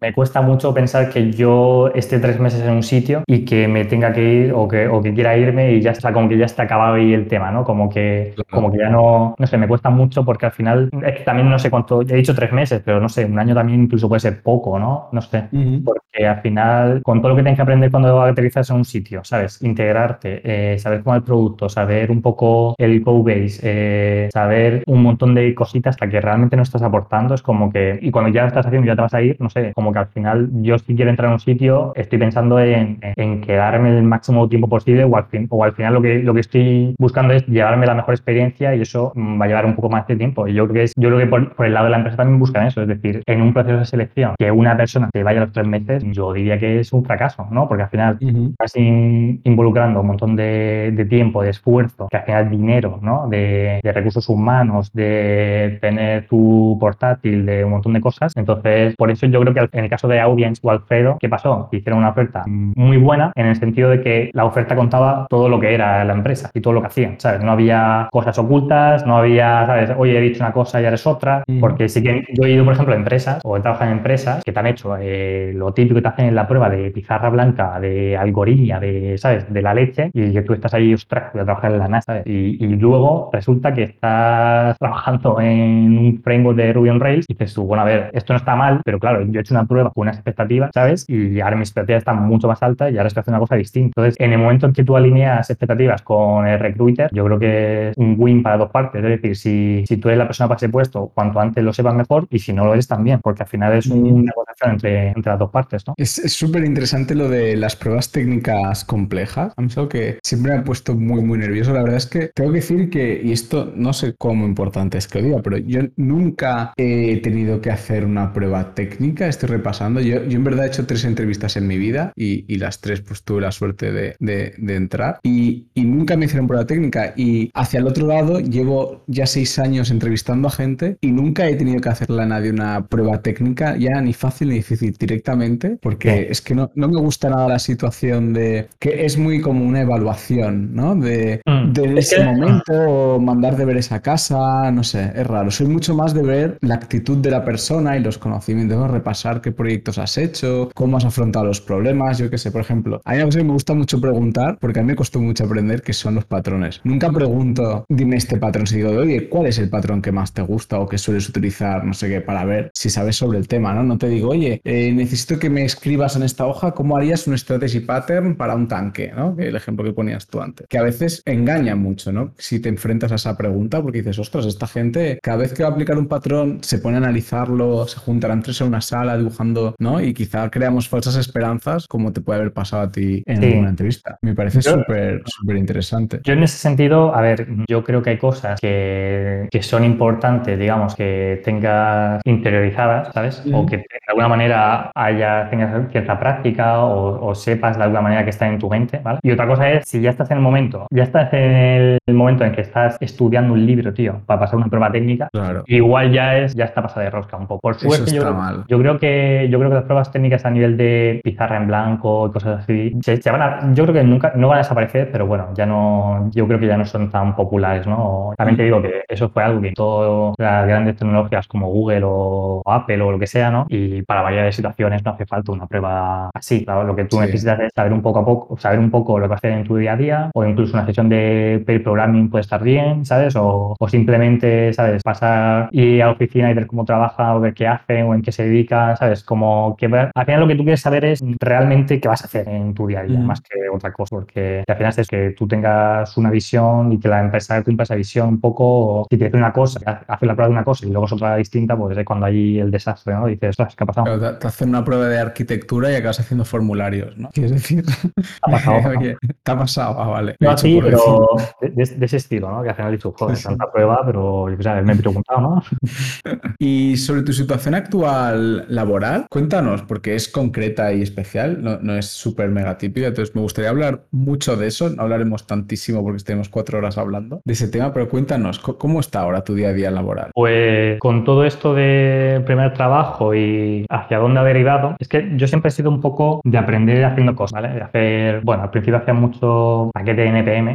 Speaker 3: me cuesta mucho pensar que yo esté tres meses en un sitio y que me tenga que ir o que, o que quiera irme y ya está, como que ya está acabado ahí el tema, ¿no? Como que, como que ya no, no sé, me cuesta mucho porque al final, es que también no sé cuánto, he dicho tres meses, pero no sé, un año también incluso puede ser poco, ¿no? No sé, porque al final, con todo lo que tienes que aprender cuando aterrizas en un sitio, ¿sabes? Integrarte, eh, saber cómo es el producto, saber un poco el code base, eh, saber un montón de cositas hasta que realmente no estás aportando, es como que, y cuando ya estás haciendo ya te vas a ir, no sé, como que al final yo si quiero entrar a un sitio estoy pensando en, en quedarme el máximo tiempo posible o al, fin, o al final lo que, lo que estoy buscando es llevarme la mejor experiencia y eso mm, va a llevar un poco más de tiempo. Y yo creo que, es, yo creo que por, el lado de la empresa también buscan eso, es decir, en un proceso de selección que una persona se vaya a los tres meses, yo diría que es un fracaso, ¿no? Porque al final estás involucrando un montón de, de, tiempo, de esfuerzo, que final dinero, ¿no? De, de recursos humanos, de tener tu portátil, de un montón de cosas. Entonces, por eso yo creo que en el caso de Audience o Alfredo, ¿qué pasó? Hicieron una oferta muy buena en el sentido de que la oferta contaba todo lo que era la empresa y todo lo que hacían, ¿sabes? No había cosas ocultas, no había, ¿sabes? Oye, he dicho una cosa y eres otra, porque sí que yo he ido, por ejemplo, a empresas o he trabajado en empresas que te han hecho eh, lo típico que te hacen en la prueba de pizarra blanca, de algoritmia, de, ¿sabes? De la leche y que tú estás ahí, ostras, voy a trabajar en la NASA, Y, y luego resulta que estás trabajando en un framework de Ruby on Rails y dices bueno, a ver, esto no está mal, pero claro, yo he hecho una prueba con unas expectativas, ¿sabes? Y ahora mis expectativas están mucho más altas y ahora estoy haciendo una cosa distinta. Entonces, en el momento en que tú alineas expectativas con el recruiter, yo creo que es un win para dos partes. Es decir, si, si tú eres la persona para ese puesto, cuanto antes lo sepas mejor y si no lo eres también, porque al final es una negociación entre, entre las dos partes, ¿no?
Speaker 1: Es súper interesante lo de las pruebas técnicas complejas. A mí es algo que siempre me ha puesto muy, muy nervioso. La verdad es que tengo que decir que, y esto no sé cómo importante es que lo diga, pero yo nunca he tenido que hacer una prueba técnica. Estoy repasando. Yo, yo en verdad he hecho tres entrevistas en mi vida y, y las tres pues tuve la suerte de, de, de entrar y, y, nunca me hicieron prueba técnica. Y hacia el otro lado llevo ya seis años entrevistando a gente y nunca he tenido que hacerle a nadie una prueba técnica, ya ni fácil ni difícil, directamente, porque es que no, no, me gusta nada la situación de que es muy como una evaluación, ¿no? De, mm. de ese momento, mandar de ver esa casa, no sé, es raro. Soy mucho más de ver la actitud de la persona y los conocimientos, repasar qué proyectos has hecho, cómo has afrontado los problemas, yo qué sé, por ejemplo. Hay una cosa que me gusta mucho preguntar, porque a mí me costó mucho aprender, que son los patrones. Nunca pregunto, dime este patrón, si digo, oye, ¿cuál es el patrón que más te gusta o que sueles utilizar, no sé qué, para ver si sabes sobre el tema, ¿no? No te digo, oye, eh, necesito que me escribas en esta hoja cómo harías un strategy pattern para un tanque, ¿no? El ejemplo que ponías tú antes. Que a veces engaña mucho, ¿no? Si te enfrentas a esa pregunta, porque dices, ostras, esta gente cada vez que va a aplicar un patrón se pone a analizarlo, se juntarán tres en una sala dibujando, ¿no? Y quizá creamos falsas esperanzas, como te puede haber pasado a ti en una entrevista. Me parece súper, súper interesante.
Speaker 3: Yo en ese sentido, a ver, yo creo que hay cosas que, que son importantes, digamos, que tengas interiorizadas, ¿sabes? O que de alguna manera haya, tengas cierta práctica o, o, sepas de alguna manera que está en tu mente, ¿vale? Y otra cosa es, si ya estás en el momento, ya estás en el momento en que estás estudiando un libro, tío, para pasar una prueba técnica, claro. igual ya es, ya está pasada de rosca un poco. Por suerte, yo, mal. yo, creo que, yo creo que las pruebas técnicas a nivel de pizarra en blanco y cosas así, se, se van a, yo creo que nunca, no van a desaparecer, pero bueno, ya no, yo creo que ya no son tan populares, ¿no? También te digo que eso fue algo que todas las grandes tecnologías como Google o Apple o lo que sea, ¿no? Y para varias situaciones no hace falta una prueba así, claro, lo que tú sí. necesitas es saber un poco a poco, saber un poco lo que vas a hacer en tu día a día, o incluso una sesión de pair programming puede estar bien, ¿sabes? O, o simplemente, ¿sabes? Pasar y a la oficina y ver cómo trabaja o ver qué hace o en qué se dedica, ¿sabes? Como que al final lo que tú quieres saber es realmente qué vas a hacer en tu día a día, mm. más que otra cosa, porque al final es que tú tengas una visión y que la empresa cumpla esa visión un poco, si te dice una cosa, hace la prueba de una cosa y luego es otra distinta, pues es cuando hay el desastre, ¿no? Dices, ¿qué ha pasado?
Speaker 1: Pero te, hacen una prueba de arquitectura y acabas haciendo formularios, ¿no? Quieres decir, ¿Te ha pasado? Oye, ¿te ha pasado? Ah, vale.
Speaker 3: No, sí, Sí, pero de, ese estilo, ¿no? Que al final he dicho, joder, tanta prueba, pero yo me he preguntado, ¿no?
Speaker 1: y sobre tu situación actual laboral, cuéntanos, porque es concreta y especial, no, no es súper mega típica, entonces me gustaría hablar mucho de eso, no hablaremos tantísimo porque tenemos cuatro horas hablando de ese tema, pero cuéntanos, ¿cómo está ahora tu día a día laboral?
Speaker 3: Pues con todo esto de primer trabajo y hacia dónde ha derivado, es que yo siempre he sido un poco de aprender haciendo cosas, ¿vale? De hacer, bueno, al principio hacía mucho paquete de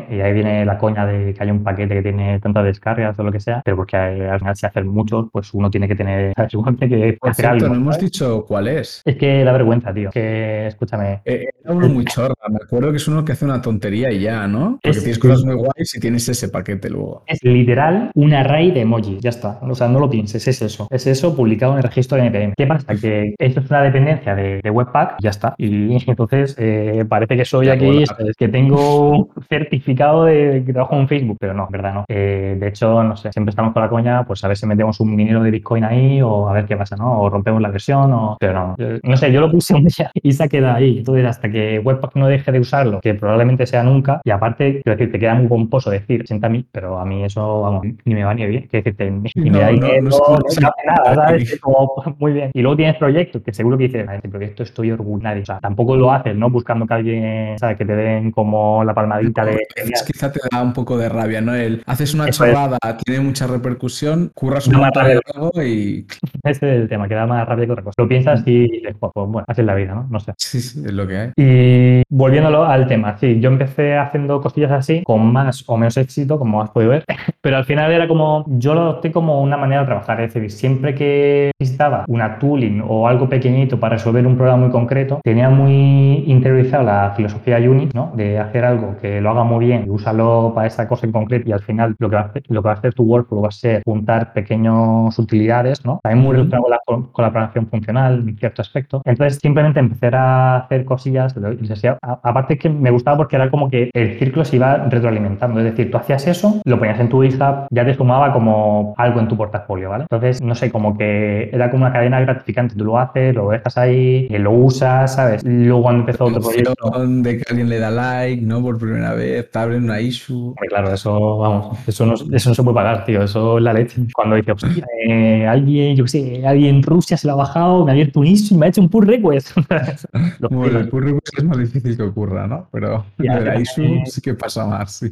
Speaker 3: Y ahí viene la coña de que hay un paquete que tiene tantas descargas o lo que sea, pero porque al final si hacen muchos, pues uno tiene que tener, ¿sabes? que hacer algo.
Speaker 1: No hemos dicho cuál es.
Speaker 3: Es que la vergüenza, tío, que escúchame.
Speaker 1: Eh, era uno muy chorra, me acuerdo que es uno que hace una tontería y ya, ¿no? Porque tienes cosas muy guays y tienes ese paquete luego.
Speaker 3: Es literal un array de emojis, ya está. O sea, no lo pienses, es eso. Es eso publicado en el registro de NPM. ¿Qué pasa? Que esto es una dependencia de, Webpack ya está. Y entonces eh, parece que soy aquí, que tengo un de que trabajo en Facebook, pero no, verdad no. Eh, de hecho, no sé, siempre estamos con la coña, pues a ver si metemos un minero de Bitcoin ahí o a ver qué pasa, ¿no? O rompemos la versión o... Pero no, no sé, yo lo puse un día y se ha quedado ahí. Entonces, hasta que Webpack no deje de usarlo, que probablemente sea nunca, y aparte, quiero decir, te queda muy pomposo decir 80.000, pero a mí eso, vamos, ni me va ni bien. Quiero decirte, ni, me da dinero, no, no, hace nada, ¿sabes? Como, muy bien. Y luego tienes proyectos que seguro que dices, este proyecto estoy orgulloso. O sea, tampoco lo haces, ¿no? Buscando que alguien, ¿sabes? Que te den como la palmadita de...
Speaker 1: Es quizá te da un poco de rabia, ¿no? El, haces una chorrada, tiene mucha repercusión, curras un de algo y...
Speaker 3: Ese es el tema, que da más rabia que otra cosa. Lo piensas y dices, pues, pues, bueno, así es la vida, ¿no? No sé.
Speaker 1: Sí, sí, es lo que hay.
Speaker 3: Y volviéndolo al tema, sí, yo empecé haciendo cosillas así, con más o menos éxito, como has podido ver, pero al final era como, yo lo adopté como una manera de trabajar, es decir, siempre que necesitaba una tooling o algo pequeñito para resolver un problema muy concreto, tenía muy interiorizada la filosofía Unit, ¿no? De hacer algo que lo haga muy bien y úsalo para esa cosa en concreto y al final lo que va a hacer, lo que va a hacer tu workflow va a ser juntar pequeñas utilidades, ¿no? También muy relacionado con la, con la programación funcional en cierto aspecto. Entonces simplemente empecé a hacer cosillas, aparte que me gustaba porque era como que el círculo se iba retroalimentando, es decir, tú hacías eso, lo ponías en tu GitHub, ya te sumaba como algo en tu portafolio, ¿vale? Entonces, no sé, como que era como una cadena gratificante, tú lo haces, lo dejas ahí, lo usas, ¿sabes? Luego empezó otro proyecto...
Speaker 1: De que alguien le da like, ¿no? Por primera vez, te abren una issue.
Speaker 3: claro, eso, vamos, eso no, eso no se puede pagar, tío, eso es la leche. Cuando dice, hostia, eh, alguien, yo qué sé, alguien en Rusia se lo ha bajado, me ha abierto un issue y me ha hecho un pull request.
Speaker 1: bueno, el pull request es más difícil que ocurra, ¿no? Pero la issue sí que pasa más, sí.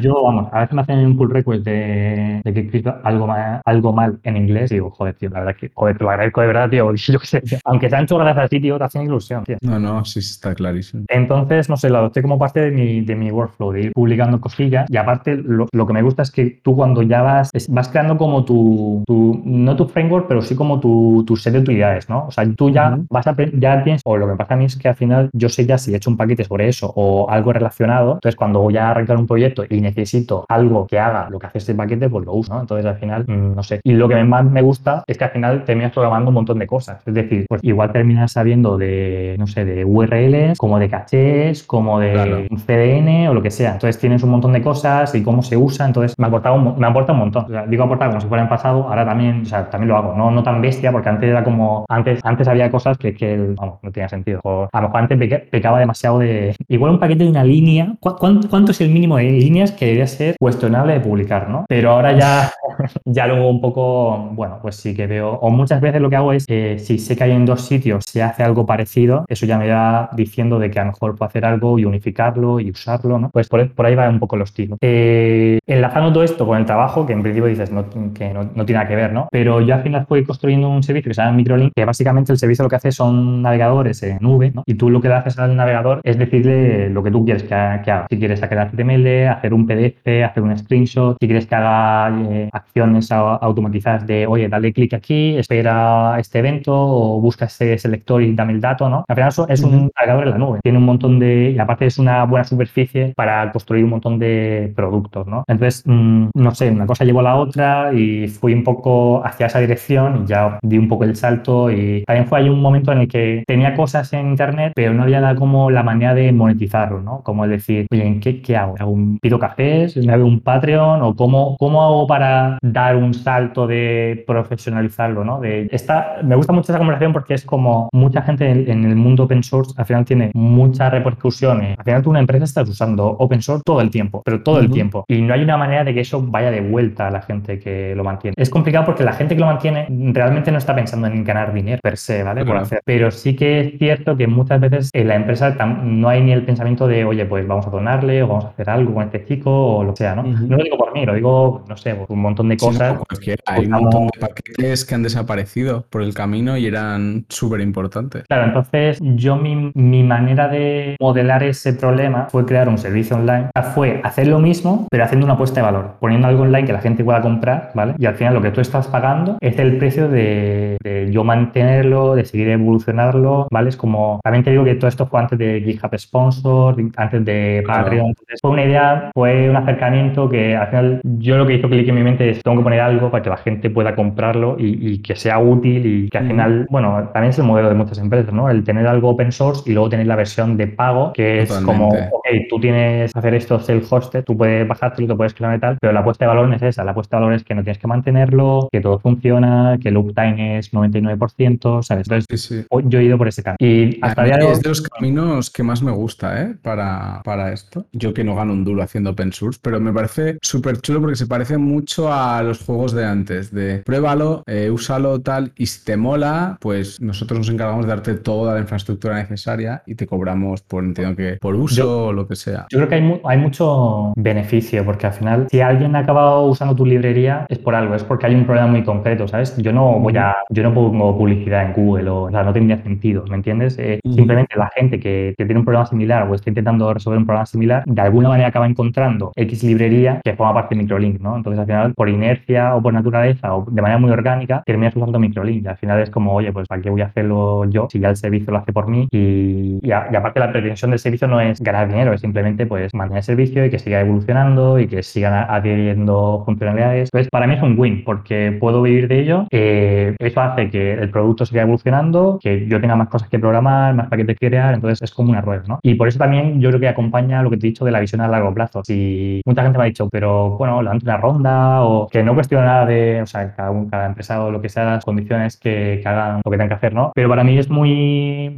Speaker 3: Yo, vamos, a veces me hacen un pull request de, que he escrito algo mal, algo mal en inglés y digo, joder, tío, la verdad que, joder, te lo agradezco de verdad, tío, yo qué sé, aunque te han hecho gracias a ti, tío, te hacen ilusión, tío.
Speaker 1: No, no, sí, sí, está clarísimo.
Speaker 3: Entonces, no sé, lo adopté como parte de mi, de mi workflow, de ir publicando cosillas y aparte lo, lo que me gusta es que tú cuando ya vas, vas creando como tu, tu, no tu framework, pero sí como tu, tu set de utilidades, ¿no? O sea, tú ya vas a, ya tienes, o lo que pasa a mí es que al final yo sé ya si he hecho un paquete sobre eso o algo relacionado, entonces cuando voy a arrancar un proyecto y necesito algo que haga lo que hace este paquete, pues lo uso, ¿no? Entonces al final, mm, no sé. Y lo que más me gusta es que al final terminas programando un montón de cosas. Es decir, pues igual terminas sabiendo de, no sé, de URLs, como de cachés, como de un CDN o lo que sea. Entonces tienes un montón de cosas y cómo se usa. Entonces me, ha aportado un, me aporta un montón. digo aportar como si fuera en pasado, ahora también, o sea, también lo hago. No, no tan bestia, porque antes era como, antes, antes había cosas que, vamos, no tenía sentido. A lo mejor antes pecaba demasiado de, igual un paquete de una línea, ¿cuánto, cuánto es el mínimo de líneas que debería ser cuestionable de publicar, ¿no? Pero ahora ya, ya luego un poco, bueno, pues sí que veo, o muchas veces lo que hago es, eh, si sé que hay en dos sitios, se hace algo parecido, eso ya me va diciendo de que a lo mejor puedo hacer algo y unificarlo y usarlo, ¿no? Pues por, por ahí va un poco los tiros. Eh, enlazando todo esto con el trabajo, que en principio dices no, que no, no, tiene nada que ver, ¿no? Pero yo al final fui construyendo un servicio que se llama Microlink, que básicamente el servicio lo que hace son navegadores en nube, ¿no? Y tú lo que le haces al navegador es decirle lo que tú quieres que, haga. Si quieres sacar HTML, hacer un PDF, hacer un screenshot, si quieres que haga eh, acciones automatizadas de, oye, dale clic aquí, espera este evento o busca este selector y dame el dato, ¿no? Al final es un navegador en la nube. Tiene un montón de, y aparte es una buena superficie para construir un montón de productos, ¿no? Entonces, mm, no sé, una cosa llevó a la otra y fui un poco hacia esa dirección y ya di un poco el salto y también fue ahí un momento en el que tenía cosas en internet, pero no había como la la manera de monetizarlo, ¿no? Como decir, oye, ¿qué, qué hago? ¿Hago un, ¿Pido cafés? ¿Me hago un Patreon? ¿O cómo, cómo hago para dar un salto de profesionalizarlo, ¿no? De esta, me gusta mucho esa conversación porque es como mucha gente en, el mundo open source al final tiene muchas repercusiones. Al final tú una empresa estás usando open source todo el tiempo, pero todo el tiempo. Y no hay una manera de que eso vaya de vuelta a la gente que lo mantiene. Es complicado porque la gente que lo mantiene realmente no está pensando en ganar dinero per se, ¿vale? Por hacer. Pero sí que es cierto que muchas veces en la empresa no hay ni el pensamiento de, oye, pues vamos a donarle o vamos a hacer algo con este chico o lo que sea, ¿no? No lo digo por mí, lo digo, no sé, por un montón de cosas.
Speaker 1: hay un montón de paquetes que han desaparecido por el camino y eran súper importantes.
Speaker 3: Claro, entonces yo mi, mi manera de modelar ese problema fue crear un servicio online. Fue hacer lo mismo, pero haciendo una apuesta de valor, poniendo algo online que la gente pueda comprar, ¿vale? Y al final lo que tú estás pagando es el precio de, yo mantenerlo, de seguir evolucionarlo, ¿vale? Es como, también te digo que todo esto fue antes de GitHub Sponsor, antes de Patreon. Entonces, fue una idea, fue un acercamiento que al final yo lo que hizo clic en mi mente es tengo que poner algo para que la gente pueda comprarlo y, que sea útil y que al final, bueno, también es el modelo de muchas empresas, ¿no? El tener algo open source y luego tener la versión de pago, que es como, ok, tú tienes que hacer esto self-hosted, tú puedes bajártelo, te puedes crear y tal, pero la apuesta de valor no es esa, la apuesta de valor es que no tienes que mantenerlo, que todo funciona, que el uptime es 99%, ¿sabes? Entonces, yo he ido por ese camino. Y hasta
Speaker 1: día Es de los caminos que más me gusta, ¿eh? Para, para esto. Yo que no gano un duro haciendo open source, pero me parece súper chulo porque se parece mucho a los juegos de antes, de pruébalo, eh, úsalo tal, y si te mola, pues nosotros nos encargamos de darte toda la infraestructura necesaria y te cobramos por, entiendo que, por uso o lo que sea.
Speaker 3: Yo creo que hay, hay mucho beneficio porque al final, si alguien ha acabado usando tu librería, es por algo, es porque hay un problema muy concreto, ¿sabes? Yo no voy a, yo no pongo publicidad en Google o, o sea, no tendría sentido, ¿me entiendes? Eh, simplemente la gente que, que, tiene un problema similar o está intentando resolver un problema similar, de alguna manera acaba encontrando X librería que forma parte de Microlink, ¿no? Entonces, al final, por inercia o por naturaleza o de manera muy orgánica, terminas usando Microlink. Y al final es como, oye, pues ¿para qué voy a hacerlo yo si ya el servicio lo hace por mí? Y, y, aparte la pretensión del servicio no es ganar dinero, es simplemente pues mantener el servicio y que siga evolucionando y que sigan adhiriendo funcionalidades. Entonces, para mí es un win porque puedo vivir de ello. Eh, eso hace que el producto siga evolucionando, que yo tenga más cosas que programar, más paquetes que crear, entonces es como una rueda, ¿no? Y por eso también yo creo que acompaña lo que te he dicho de la visión a largo plazo. Si mucha gente me ha dicho, pero bueno, levante una ronda o que no cuestiona nada de, o sea, cada, cada empresa o lo que sea, las condiciones que, que, hagan lo que tengan que hacer, ¿no? Pero para mí es muy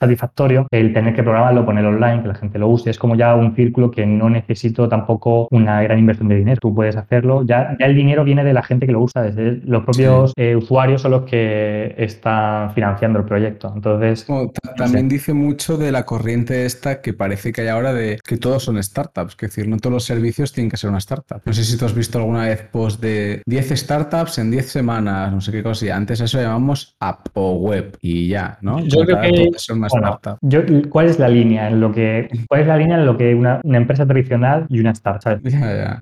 Speaker 3: satisfactorio el tener que programarlo, ponerlo online, que la gente lo use. Es como ya un círculo que no necesito tampoco una gran inversión de dinero. Tú puedes hacerlo. Ya, ya el dinero viene de la gente que lo usa, desde los propios eh, usuarios son los que están financiando el proyecto. Entonces.
Speaker 1: también dice mucho de la corriente esta que parece que hay ahora de que todos son startups. Es decir, no todos los servicios tienen que ser una startup. No sé si tú has visto alguna vez post de 10 startups en 10 semanas, no sé qué cosa. Y antes eso llamamos app o web y ya, ¿no?
Speaker 3: Yo creo que. Una startup. ¿Cuál es la línea en lo que. ¿Cuál es la línea en lo que una, una empresa tradicional y una startup?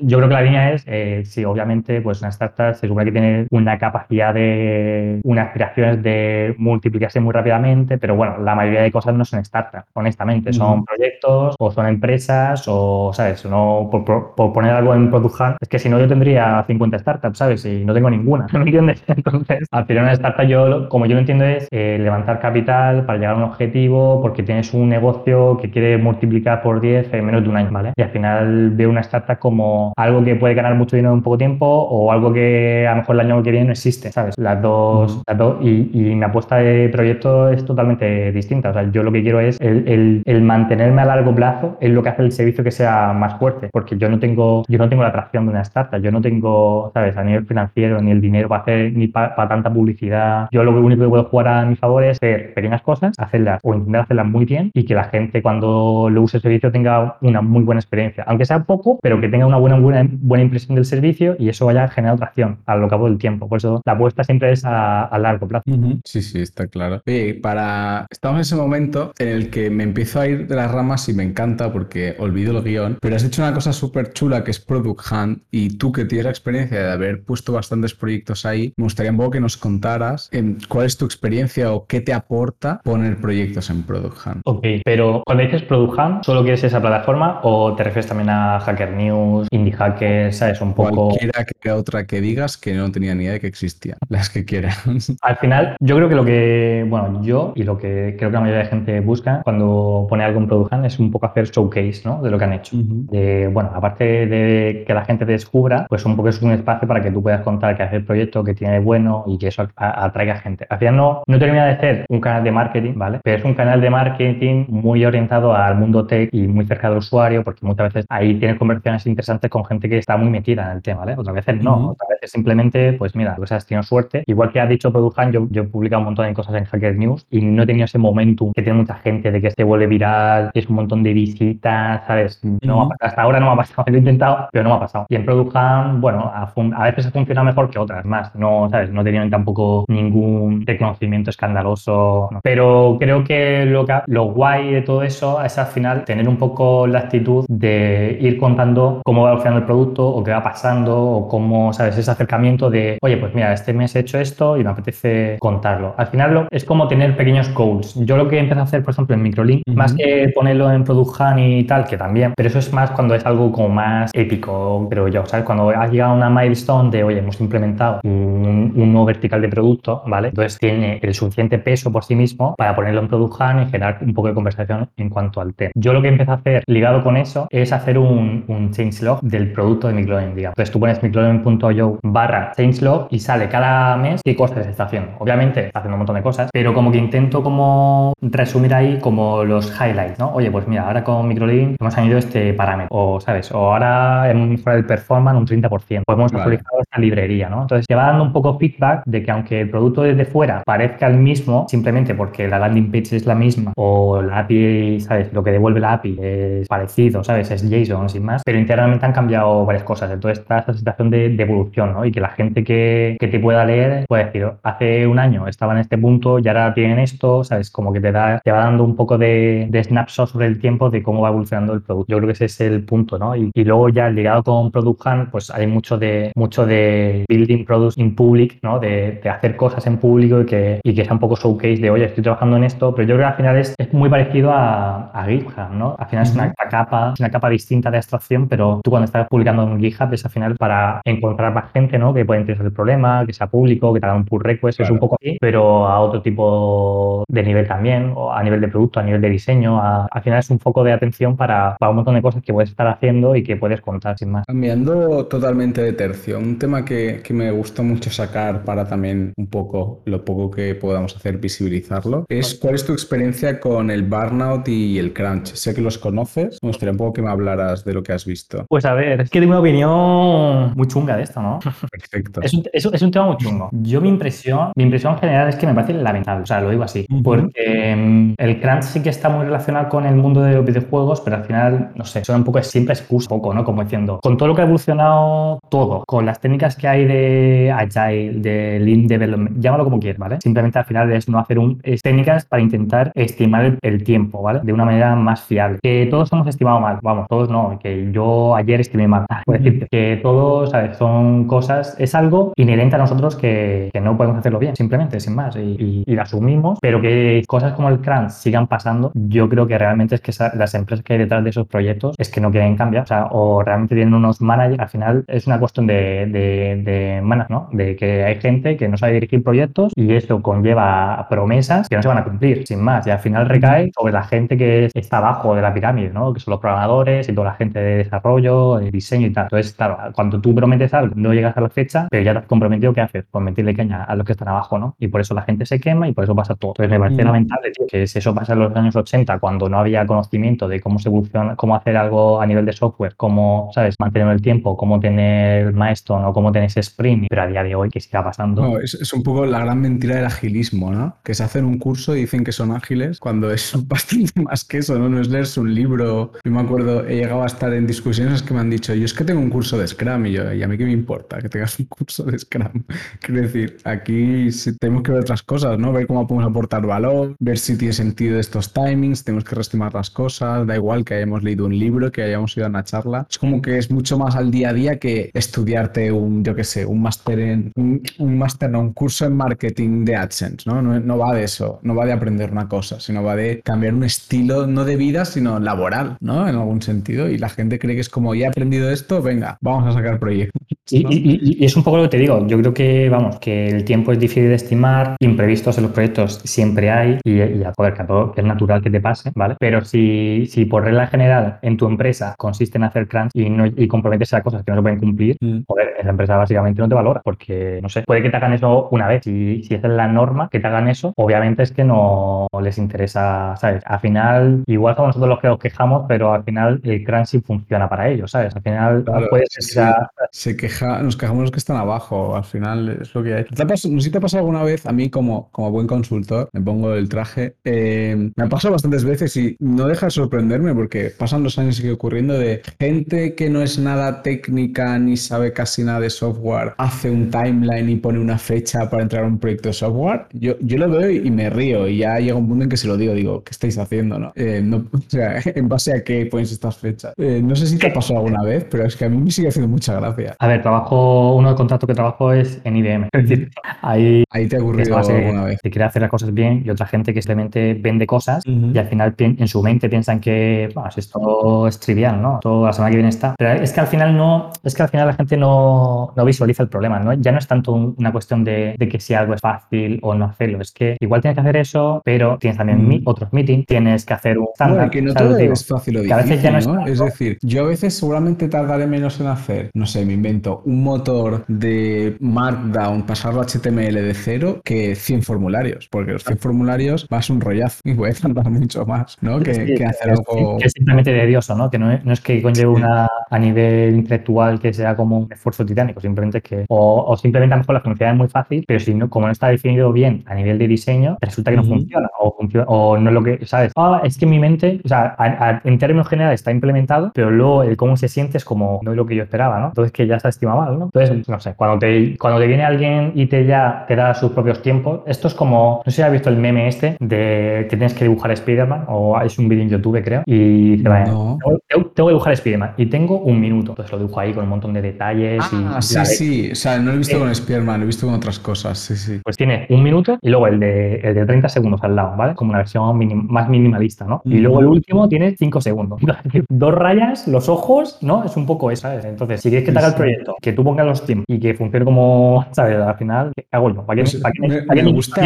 Speaker 3: Yo creo que la línea es, eh, sí, obviamente, pues una startup se supone que tiene una capacidad de. unas aspiraciones de multiplicarse muy rápidamente, pero bueno, la mayoría de cosas no son startups, honestamente. Son proyectos o son empresas o, ¿sabes? No, por, por, poner algo en Product Hunt, es que si no yo tendría 50 startups, ¿sabes? Y no tengo ninguna, ¿me entiendes? Entonces, al final una startup yo, como yo lo entiendo, es eh, levantar capital para llegar a un objetivo porque tienes un negocio que quiere multiplicar por 10 en menos de un año, ¿vale? Y al final veo una startup como algo que puede ganar mucho dinero en poco tiempo o algo que a lo mejor el año que viene no existe, ¿sabes? Las dos, las dos y, y, mi apuesta de proyecto es totalmente distinta. O sea, yo lo que quiero es el, el, el mantenerme a largo plazo es lo que hace el servicio que sea más fuerte, porque yo no tengo, yo no tengo la atracción de una startup, yo no tengo, ¿sabes? A nivel financiero ni el dinero para hacer ni para, tanta publicidad. Yo lo único que puedo jugar a mi favor es hacer pequeñas cosas, hacerlas o intentar hacerlas muy bien y que la gente cuando lo use el servicio tenga una muy buena experiencia, aunque sea poco, pero que tenga una buena, buena, buena impresión del servicio y eso vaya a generar atracción a lo cabo del tiempo. Por eso la apuesta siempre es a, a largo plazo.
Speaker 1: Sí, sí, está claro. Oye, para... Estamos en ese momento en el que me empiezo a ir de las ramas y me encanta porque olvido el guion, pero has hecho una cosa súper chula que es Product Hunt y tú que tienes la experiencia de haber puesto bastantes proyectos ahí, me gustaría un poco que nos contaras en cuál es tu experiencia o qué te aporta poner proyectos en Product Hunt.
Speaker 3: Ok, pero cuando dices Product Hunt, ¿solo quieres esa plataforma o te refieres también a Hacker News, Indie Hackers, sabes, un poco...
Speaker 1: Cualquiera que otra que digas que no tenía ni idea de que existían, las que quieras.
Speaker 3: Al final, yo creo que lo que, bueno, yo y lo que creo que la mayoría de gente busca, cuando pone algo en Product Hunt es un poco hacer showcase, ¿no? De lo que han hecho. de, bueno, aparte de que la gente te descubra, pues un poco es un espacio para que tú puedas contar qué hace el proyecto, qué tiene de bueno y que eso atraiga gente. Al final no, no termina de ser un canal de marketing, ¿vale? Pero es un canal de marketing muy orientado al mundo tech y muy cerca del usuario, porque muchas veces ahí tienes conversaciones interesantes con gente que está muy metida en el tema, ¿vale? Otras veces no, otras veces simplemente, pues mira, pues has tenido suerte. Igual que ha dicho Produjan, yo, yo he publicado un montón de cosas en Hacker News y no he tenido ese momentum que tiene mucha gente de que se vuelve viral, es un montón de visitas, ¿sabes? No hasta ahora no me ha pasado, lo he intentado, pero no me ha pasado. Y en Produjan, bueno, a, a veces ha funcionado mejor que otras, más, no, ¿sabes? No tenido tampoco ningún reconocimiento escandaloso, pero creo que lo, que, lo guay de todo eso es al final tener un poco la actitud de ir contando cómo va evolucionando el producto o qué va pasando o cómo, ¿sabes? Ese acercamiento de, oye, pues mira, este mes he hecho esto y me apetece contarlo. Al final es como tener pequeños goals. Yo lo que empecé a hacer, por ejemplo, en Microlink, más que ponerlo en Product Hunt y tal, que también, pero eso es más cuando es algo como más épico, creo yo, ¿sabes? Cuando has llegado a una milestone de, oye, hemos implementado un, un nuevo vertical de producto, ¿vale? Entonces tiene el suficiente peso por sí mismo para ponerlo en Product Hunt y generar un poco de conversación en cuanto al tema. Yo lo que empecé a hacer ligado con eso es hacer un, un changelog del producto de Microlearning, digamos. Entonces tú pones microlearning.io barra changelog y sale cada mes qué cosas está haciendo. Obviamente está haciendo un montón de cosas, pero como que intento como resumir ahí como los highlights, ¿no? Oye, pues mira, ahora con Microlearning hemos añadido este parámetro, o sabes, o ahora hemos mejorado el performance un 30%, o hemos actualizado esta librería, ¿no? Entonces te va dando un poco feedback de que aunque el producto desde fuera parezca el mismo, simplemente porque la landing page es la misma o la API, ¿sabes? Lo que devuelve la API es parecido, ¿sabes? Es JSON sin más, pero internamente han cambiado varias cosas. Entonces está esta situación de, evolución, ¿no? Y que la gente que, que, te pueda leer puede decir, hace un año estaba en este punto y ahora tienen esto, ¿sabes? Como que te, da, te va dando un poco de, de snapshot sobre el tiempo de cómo va evolucionando el producto. Yo creo que ese es el punto, ¿no? Y, luego ya ligado con Product Hunt, pues hay mucho de, mucho de building products in public, ¿no? De, de hacer cosas en público y que, y que sea un poco showcase de, oye, estoy trabajando en esto, pero yo creo que al final es, es muy parecido a, a, GitHub, ¿no? Al final es una capa, es una capa distinta de abstracción, pero tú cuando estás publicando en GitHub es al final para encontrar más gente, ¿no? Que pueda interesar el problema, que sea público, que te haga un pull request, es un poco así, pero a otro tipo de nivel también, o a nivel de producto, a nivel de diseño, al final es un foco de atención para, para un montón de cosas que puedes estar haciendo y que puedes contar sin más.
Speaker 1: Cambiando totalmente de tercio, un tema que, que me gusta mucho sacar para también un poco lo poco que podamos hacer visibilizarlo, es cuál es tu experiencia con el burnout y el crunch. Sé que los conoces, me gustaría un poco que me hablaras de lo que has visto.
Speaker 3: Pues a ver, es que tengo una opinión muy chunga de esto, ¿no?
Speaker 1: Perfecto.
Speaker 3: Es un, es, es un tema muy chungo. Yo mi impresión, mi impresión general es que me parece lamentable, o sea, lo digo así, uh -huh. porque um, el crunch sí que está muy relacionado con el mundo de los videojuegos, pero al final, no sé, son un poco siempre excusa, un poco, ¿no? Como diciendo, con todo lo que ha evolucionado todo, con las técnicas que hay de Agile, de Lean Development, llámalo como quieras, ¿vale? Simplemente al final es no hacer un, es técnicas para intentar estimar el, el, tiempo, ¿vale? De una manera más fiable. Que todos hemos estimado mal, vamos, todos no, que yo ayer estimé mal. Puedo decirte que todos, ¿sabes? Son cosas, es algo inherente a nosotros que, no podemos hacerlo bien, simplemente, sin más, y, y, lo asumimos, pero que cosas como el crunch sigan pasando, yo creo que realmente es que las empresas que hay detrás de esos proyectos es que no quieren cambiar, o sea, o realmente tienen unos managers, al final es una cuestión de, de, ¿no? De que hay gente que no sabe dirigir proyectos y eso conlleva promesas que no se van a cumplir, sin más, y al final recae sobre la gente que está abajo de la pirámide, ¿no? Que son los programadores y toda la gente de desarrollo, de diseño y tal. Entonces, claro, cuando tú prometes algo, no llegas a la fecha, pero ya te has comprometido, ¿qué haces? Pues meterle caña a los que están abajo, ¿no? Y por eso la gente se quema y por eso pasa todo. Entonces, me parece mm. lamentable, tío, que si eso pasa en los años 80, cuando no había conocimiento de cómo se evoluciona, cómo hacer algo a nivel de software, cómo, ¿sabes? Mantener el tiempo, cómo tener milestone o cómo tener ese sprint, pero a día de hoy, que siga pasando?
Speaker 1: No, es, es un poco la gran mentira del agilismo, ¿no? Que se hacen un curso y dicen que son ágiles cuando es bastante más que eso, ¿no? No es leerse un libro. Yo me acuerdo, he llegado a estar en discusiones que me han dicho, yo es que tengo un curso de Scrum y yo, ¿y a mí qué me importa que tengas un curso de Scrum? Quiero decir, aquí tenemos que ver otras cosas, ¿no? Ver cómo podemos aportar valor, ver si tiene sentido estos timings, tenemos que reestimar las cosas, da igual que hayamos leído un libro, que hayamos ido a una charla. Es como que es mucho más al día a día que estudiarte un, yo qué sé, un máster en, un, un máster, no, un curso en marketing de AdSense, ¿no? ¿no? No va de eso, no va de aprender una cosa, sino va de cambiar un estilo, no de vida, sino laboral, ¿no? En algún sentido. Y la gente cree que es como, ya he aprendido esto, venga, vamos a sacar proyectos.
Speaker 3: Y, y, y, es un poco lo que te digo. Yo creo que, vamos, que el tiempo es difícil de estimar, imprevistos en los proyectos siempre hay y, y a poder que, porque es natural que te pase, ¿vale? Pero si, si por regla general en tu empresa consiste en hacer crunch y, no, y comprometerse a cosas que no se pueden cumplir,
Speaker 1: Mm.
Speaker 3: joder, esa empresa básicamente no te valora, porque, no sé, puede que te hagan eso una vez, y si esa es la norma, que te hagan eso, obviamente es que no les interesa, ¿sabes? Al final, igual somos nosotros los que nos quejamos, pero al final el crunch sí funciona para ellos, ¿sabes? Al final
Speaker 1: Claro,
Speaker 3: puede
Speaker 1: sí,
Speaker 3: ser que
Speaker 1: sí.
Speaker 3: sea-
Speaker 1: Se queja, nos quejamos los que están abajo, al final es lo que hay. ¿Te ha no sé si te ha pasado alguna vez, a mí como, como buen consultor, me pongo el traje, eh, me ha pasado bastantes veces y no deja de sorprenderme porque pasan los años y sigue ocurriendo de gente que no es nada técnica ni sabe casi nada de software, hace un timeline y pone una fecha para entrar a un proyecto de software. Yo, yo lo veo y me río y ya llega un punto en que se lo digo, digo, ¿qué estáis haciendo? No? Eh, no- o sea, ¿en base a qué ponéis estas fechas? Eh, no sé si te ha pasado alguna vez, pero es que a mí me sigue haciendo mucha gracia.
Speaker 3: A ver, trabajo, uno de contrato que trabajo es en IBM. Es decir, hay
Speaker 1: Ahí te ha
Speaker 3: es
Speaker 1: ocurrido
Speaker 3: base
Speaker 1: alguna vez.
Speaker 3: que quiere hacer las cosas bien y otra gente que simplemente vende cosas
Speaker 1: Ujú.
Speaker 3: y al final en su mente piensan que "Bueno, esto es trivial, ¿no? Todo la semana que viene está. Pero es que al final no, es que al final la gente no, no visualiza el problema, ¿no? Ya no es tanto un- una cuestión de, de que si algo es fácil o no hacerlo, es que igual tienes que hacer eso, pero tienes también mi- otros meetings, tienes que hacer un
Speaker 1: Bueno,
Speaker 3: estándar.
Speaker 1: que no
Speaker 3: ¿sabes lo
Speaker 1: todo
Speaker 3: digo?
Speaker 1: Es fácil o
Speaker 3: Que a veces ya
Speaker 1: difícil,
Speaker 3: no es
Speaker 1: ¿no? Es decir, yo a veces seguramente tardaré menos en hacer, no sé, me invento un motor de Markdown, pasarlo a HTML de cero, que 100 formularios, porque los 100 formularios va a ser un rollazo y voy a tardar mucho más, ¿no? Que,
Speaker 3: Sí,
Speaker 1: que hacer
Speaker 3: es,
Speaker 1: algo...
Speaker 3: que es simplemente tedioso, ¿no? Que no es, no es que conlleve una a nivel intelectual que sea como un esfuerzo titánico, simplemente es que, o, o simplemente a lo mejor la funcionalidad es muy fácil, pero si no, como no está definido bien a nivel de diseño, resulta que no funciona, o, funciona, o no es lo que, ¿sabes? Ah, es que en mi mente, o sea, a- a- en términos generales está implementado, pero luego el cómo se siente es como no es lo que yo esperaba, ¿no? Entonces que ya está estimado mal, ¿no? Entonces, no sé, cuando te, cuando te viene alguien y te ya te da sus propios tiempos, esto es como, no sé si has visto el meme este de que tienes que dibujar Spider-Man, o es un vídeo en YouTube, creo, y te va,
Speaker 1: No.
Speaker 3: tengo, tengo- que dibujar Spider-Man y tengo un minuto. Entonces lo dibujo ahí con un montón de detalles
Speaker 1: Ah,
Speaker 3: y
Speaker 1: sí,
Speaker 3: la
Speaker 1: sí, o sea, no lo he visto
Speaker 3: Sí.
Speaker 1: con Spearman, lo he visto con otras cosas, sí, sí.
Speaker 3: Pues tiene un minuto y luego el de, el de 30 segundos al lado, ¿vale? Como una versión minim- más minimalista, ¿no? Y luego el último tiene 5 segundos. Dos rayas, los ojos, ¿no? Es un poco eso, ¿sabes? Entonces, si quieres que te haga el proyecto, que tú pongas los tiempos y que funcione como, ¿sabes? Al final, ¿qué hago yo? ¿Para qué,
Speaker 1: Pues,
Speaker 3: para qué-
Speaker 1: me,
Speaker 3: para
Speaker 1: gusta,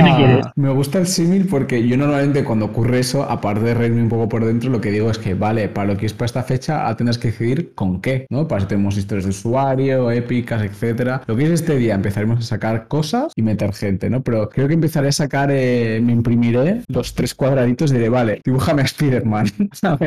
Speaker 3: me
Speaker 1: gusta el símil porque yo normalmente cuando ocurre eso, aparte de reírme un poco por dentro, lo que digo es que, vale, para lo que es para esta fecha, ah, tendrás que decidir con qué, ¿no? Para si tenemos historias de usuario, épicas, etcétera. Lo que es este día, empezaremos a sacar cosas y meter gente, ¿no? Pero creo que empezaré a sacar, eh, me imprimiré los tres cuadraditos y diré, vale, dibújame a Spider-Man.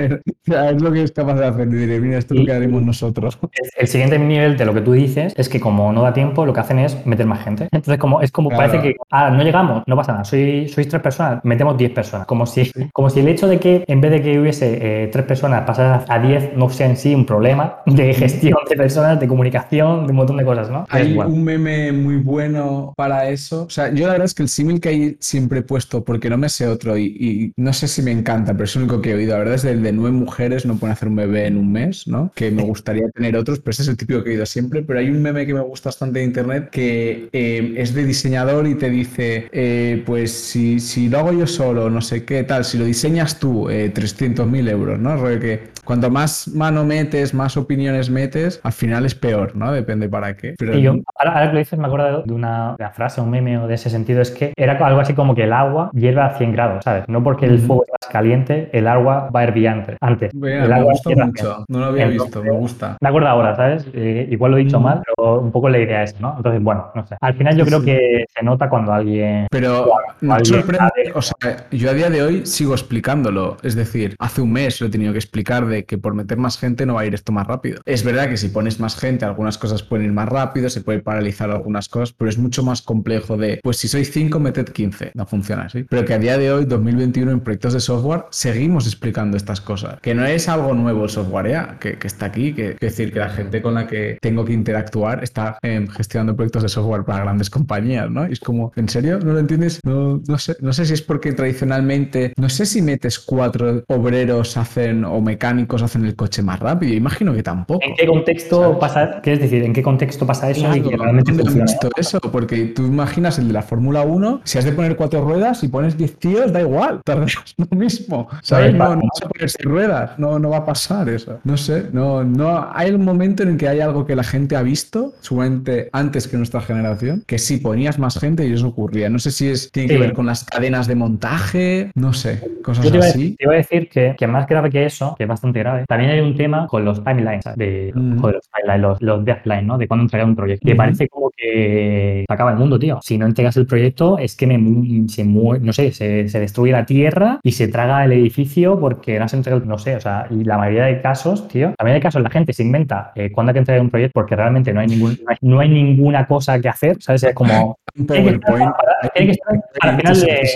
Speaker 1: es lo que es capaz de hacer. Y diré, mira, esto es lo que haremos nosotros.
Speaker 3: El- El siguiente nivel de lo que tú dices es que como no da tiempo, lo que hacen es meter más gente. Entonces, como es como
Speaker 1: Claro.
Speaker 3: parece que ah, no llegamos, no pasa nada. Soy, sois tres personas, metemos 10 personas. Como si, como si el hecho de que en vez de que hubiese eh, tres personas pasar a 10 no sea en sí un problema de gestión de personas, de comunicación, de un montón de cosas, ¿no?
Speaker 1: Hay un meme muy bueno para eso. O sea, yo la verdad es que el símil que hay siempre he puesto, porque no me sé otro y, y no sé si me encanta, pero es el único que he oído. La verdad es el de nueve mujeres no pueden hacer un bebé en un mes, ¿no? Que me gustaría tener otros, pero ese es el típico que he oído siempre. Pero hay un meme que me gusta bastante de internet que eh, es de diseñador y te dice, eh, pues si, si lo hago yo solo, no sé qué tal, si lo diseñas tú, eh, 300.000 euros, ¿no? Rollo que cuanto más mano metes, más opiniones metes, al final es peor, ¿no? Depende para qué. Pero
Speaker 3: Y yo, ahora, ahora que lo dices, me acuerdo de una, de una frase, un meme o de ese sentido, es que era algo así como que el agua hierve a 100 grados, ¿sabes? No porque el fuego está más caliente, el agua va a hervir antes. antes.
Speaker 1: Mira,
Speaker 3: el
Speaker 1: me
Speaker 3: agua a
Speaker 1: mucho.
Speaker 3: 100.
Speaker 1: No lo había
Speaker 3: Entonces,
Speaker 1: visto, me gusta.
Speaker 3: Me acuerdo ahora, ¿sabes? Eh, igual lo he dicho
Speaker 1: Ujú.
Speaker 3: mal, pero un poco la idea es, ¿no? Entonces, bueno, no sé. Al final yo
Speaker 1: Sí,
Speaker 3: creo
Speaker 1: sí.
Speaker 3: que se nota cuando alguien...
Speaker 1: Pero me
Speaker 3: alguien
Speaker 1: sorprende, o sea, yo a día de hoy sigo explicándolo. Es decir, hace un mes lo he tenido que explicar de que por meter más gente no va a ir esto más rápido. Es verdad que si pones más gente, algunas cosas pueden ir más rápido, se puede paralizar algunas cosas, pero es mucho más complejo de, pues si sois 5, meted 15. No funciona así. Pero que a día de hoy, 2021, en proyectos de software, seguimos explicando estas cosas. Que no es algo nuevo el software ya, que, que está aquí, que es decir, que la gente con la que tengo que interactuar está em, gestionando proyectos de software para grandes compañías, ¿no? Y es como, ¿en serio? ¿No lo entiendes? No, no sé, no sé si es porque tradicionalmente, no sé si metes cuatro obreros hacen o mecánicos hacen el coche más rápido. Imagino que tampoco.
Speaker 3: ¿En qué contexto
Speaker 1: ¿Sabes?
Speaker 3: pasa, qué es decir, en qué contexto pasa eso y que realmente
Speaker 1: ¿dónde han
Speaker 3: funciona?
Speaker 1: visto eso? Porque tú imaginas el de la Fórmula 1, si has de poner cuatro ruedas y pones 10 tíos, da igual, tardas lo mismo. ¿Sabes? No, no vas seis ruedas. no, no va a pasar eso. No sé, no, no, hay un momento en el que hay algo que la gente ha visto, seguramente antes que nuestra generación, que si ponías más gente y eso ocurría. No sé si es, tiene que ver con las cadenas de montaje, no sé, cosas
Speaker 3: Yo te iba,
Speaker 1: así.
Speaker 3: te iba a decir que, que más grave que eso, que es bastante grave, también hay un tema con los timelines, de,
Speaker 1: Mm.
Speaker 3: joder, los timelines, los, los deadlines, ¿no? De cuándo entregar un proyecto. Que
Speaker 1: Ujú.
Speaker 3: parece como que se acaba el mundo, tío. Si no entregas el proyecto, es que me, se mueve, no sé, se, se destruye la tierra y se traga el edificio porque no has entregado, no sé, o sea, y la mayoría de casos, tío, la mayoría de casos la gente se inventa eh, cuándo hay que entregar un proyecto porque realmente no hay, ningún, no hay, no hay ninguna cosa que hacer, ¿sabes? Es como, tiene que estar para- tiene que estar para final de,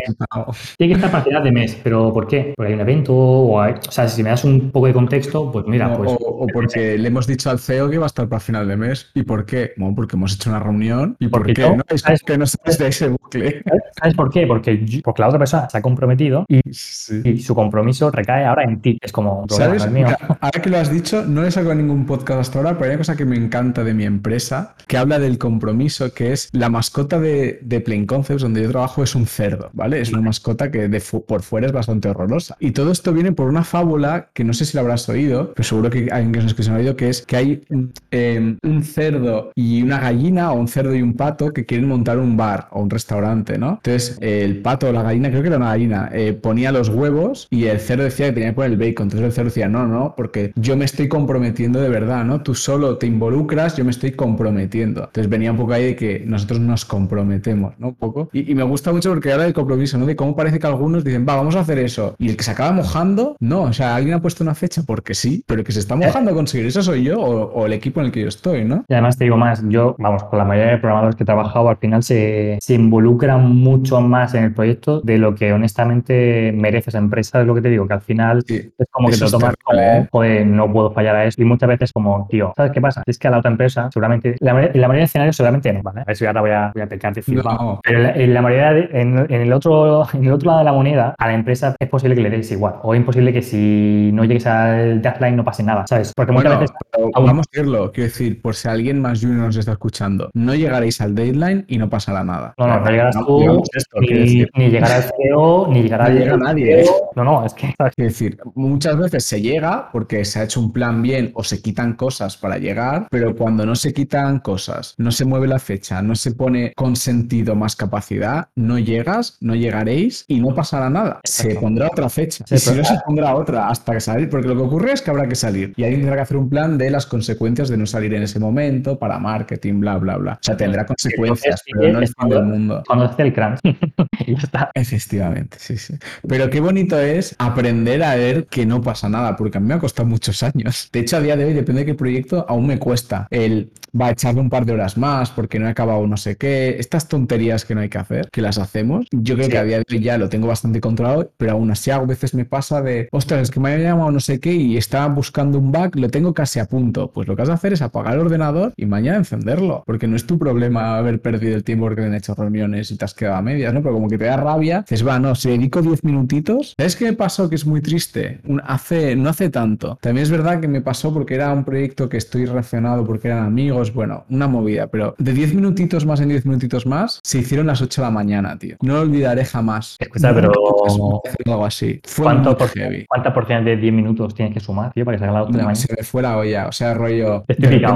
Speaker 3: tiene que estar para final de mes, pero ¿por qué? Porque hay un evento o hay, o sea, si me das un poco de contexto, pues mira,
Speaker 1: No,
Speaker 3: pues
Speaker 1: o, o porque le hemos dicho al CEO que va a estar para final de mes. ¿Y por qué? Bueno, porque hemos hecho una reunión. ¿Y por qué?
Speaker 3: yo-
Speaker 1: No, es
Speaker 3: ¿sabes?
Speaker 1: que no sabes de ese bucle.
Speaker 3: ¿sabes por qué? Porque, yo- porque la otra persona se ha comprometido y,
Speaker 1: Sí.
Speaker 3: y su compromiso recae ahora en ti. Es como, un problema,
Speaker 1: ¿Sabes?
Speaker 3: no mío.
Speaker 1: Mira, ahora que lo has dicho, no he sacado ningún podcast hasta ahora, pero hay una cosa que me encanta de mi empresa, que habla del compromiso, que es la mascota de, de Plain Concepts, donde yo trabajo, es un cerdo, ¿vale? Es una mascota que de fu- por fuera es bastante horrorosa. Y todo esto viene por una fábula que no sé si la habrás oído, pero seguro que hay alguien que se ha oído, que es que hay un, eh, un cerdo y una gallina, o un cerdo y un pato, que quieren montar un bar o un restaurante, ¿no? Entonces, eh, el pato o la gallina, creo que era una gallina, eh, ponía los huevos y el cerdo decía que tenía que el bacon. Entonces el cerdo decía, no, no, porque yo me estoy comprometiendo de verdad, ¿no? Tú solo te involucras, yo me estoy comprometiendo. Entonces venía un poco ahí de que nosotros nos comprometemos, ¿no? Un poco. Y, y me gusta mucho porque habla del compromiso, ¿no? De cómo parece que algunos dicen, va, vamos a hacer eso. Y el que se acaba mojando, no. O sea, alguien ha puesto una fecha porque sí, pero el que se está mojando a conseguir eso soy yo o, o el equipo en el que yo estoy, ¿no?
Speaker 3: Y además te digo más, yo, vamos, con la mayoría de programadores que he trabajado, al final se, se involucran mucho más en el proyecto de lo que honestamente merece esa empresa. Es lo que te digo, que al final
Speaker 1: Sí.
Speaker 3: es como que te lo tomas
Speaker 1: terrible,
Speaker 3: como,
Speaker 1: ¿eh?
Speaker 3: joder, no puedo fallar a eso. Y muchas veces como, tío, ¿sabes qué pasa? Es que a la otra empresa, seguramente, la, la mayoría de escenarios seguramente no, ¿vale? A ver si ahora voy a, voy a pecar de.
Speaker 1: No.
Speaker 3: Pero en la, en la mayoría, de- en, en el otro, en el otro lado de la moneda, a la empresa es posible que le des igual. O es imposible que si no llegues al deadline no pase nada, ¿sabes? Porque muchas
Speaker 1: Bueno,
Speaker 3: veces aún-
Speaker 1: vamos a decirlo, quiero decir, por si alguien más junior nos está escuchando, no llegaréis al deadline y no pasará nada.
Speaker 3: No, no, no llegarás tú,
Speaker 1: esto,
Speaker 3: ni, ni llegará el CEO, ni llegará
Speaker 1: No
Speaker 3: el
Speaker 1: llega nadie. ¿eh?
Speaker 3: No, no, es que ¿sabes?
Speaker 1: Quiero decir, muchas veces se llega porque se ha hecho un plan bien o se quitan cosas para llegar, pero cuando no se quitan cosas, no se mueve la fecha, no se pone con sentido más capacidad, no llegas, no llegaréis y no pasará nada. Se pondrá otra fecha.
Speaker 3: Sí,
Speaker 1: y si no, se pondrá otra hasta que salir, porque lo que ocurre es que habrá que salir y alguien tendrá que hacer un plan de las consecuencias de no salir en ese momento para marketing, bla, bla, bla. O sea, tendrá consecuencias, pero no el
Speaker 3: es
Speaker 1: del
Speaker 3: cuando-
Speaker 1: mundo.
Speaker 3: Cuando hace el crunch. ya está.
Speaker 1: Efectivamente, sí, sí. Pero qué bonito es aprender a ver que no pasa nada, porque a mí me ha costado muchos años. De hecho, a día de hoy, depende de qué proyecto, aún me cuesta el va a echarle un par de horas más porque no he acabado no sé qué. Estas tonterías que no hay que hacer, que las hacemos. Yo creo
Speaker 3: Sí.
Speaker 1: que a día de hoy ya lo tengo bastante controlado, pero aún así a veces me pasa de, ostras, es que me ha llamado no sé qué y estaba buscando un bug, lo tengo casi a punto. Pues lo que has de hacer es apagar el ordenador y mañana encenderlo, porque no es tu problema haber perdido el tiempo porque te han hecho reuniones y te has quedado a medias, ¿no? Pero como que te da rabia, dices, va, no, si dedico 10 minutitos, ¿sabes qué me pasó? Que es muy triste. Un- hace, no hace tanto. También es verdad que me pasó porque era un proyecto que estoy relacionado porque eran amigos, bueno, una movida, pero de 10 minutitos más en 10 minutitos más, se hicieron las 8 de la mañana, tío. No lo olvidaré jamás.
Speaker 3: Escucha, pero-
Speaker 1: algo así. Fue
Speaker 3: ¿Cuánto por,
Speaker 1: heavy.
Speaker 3: ¿Cuánta porción de 10 minutos tienes que sumar, tío, para que salga la otra de
Speaker 1: No,
Speaker 3: mañana?
Speaker 1: se me fue la olla, o sea, rollo, de repente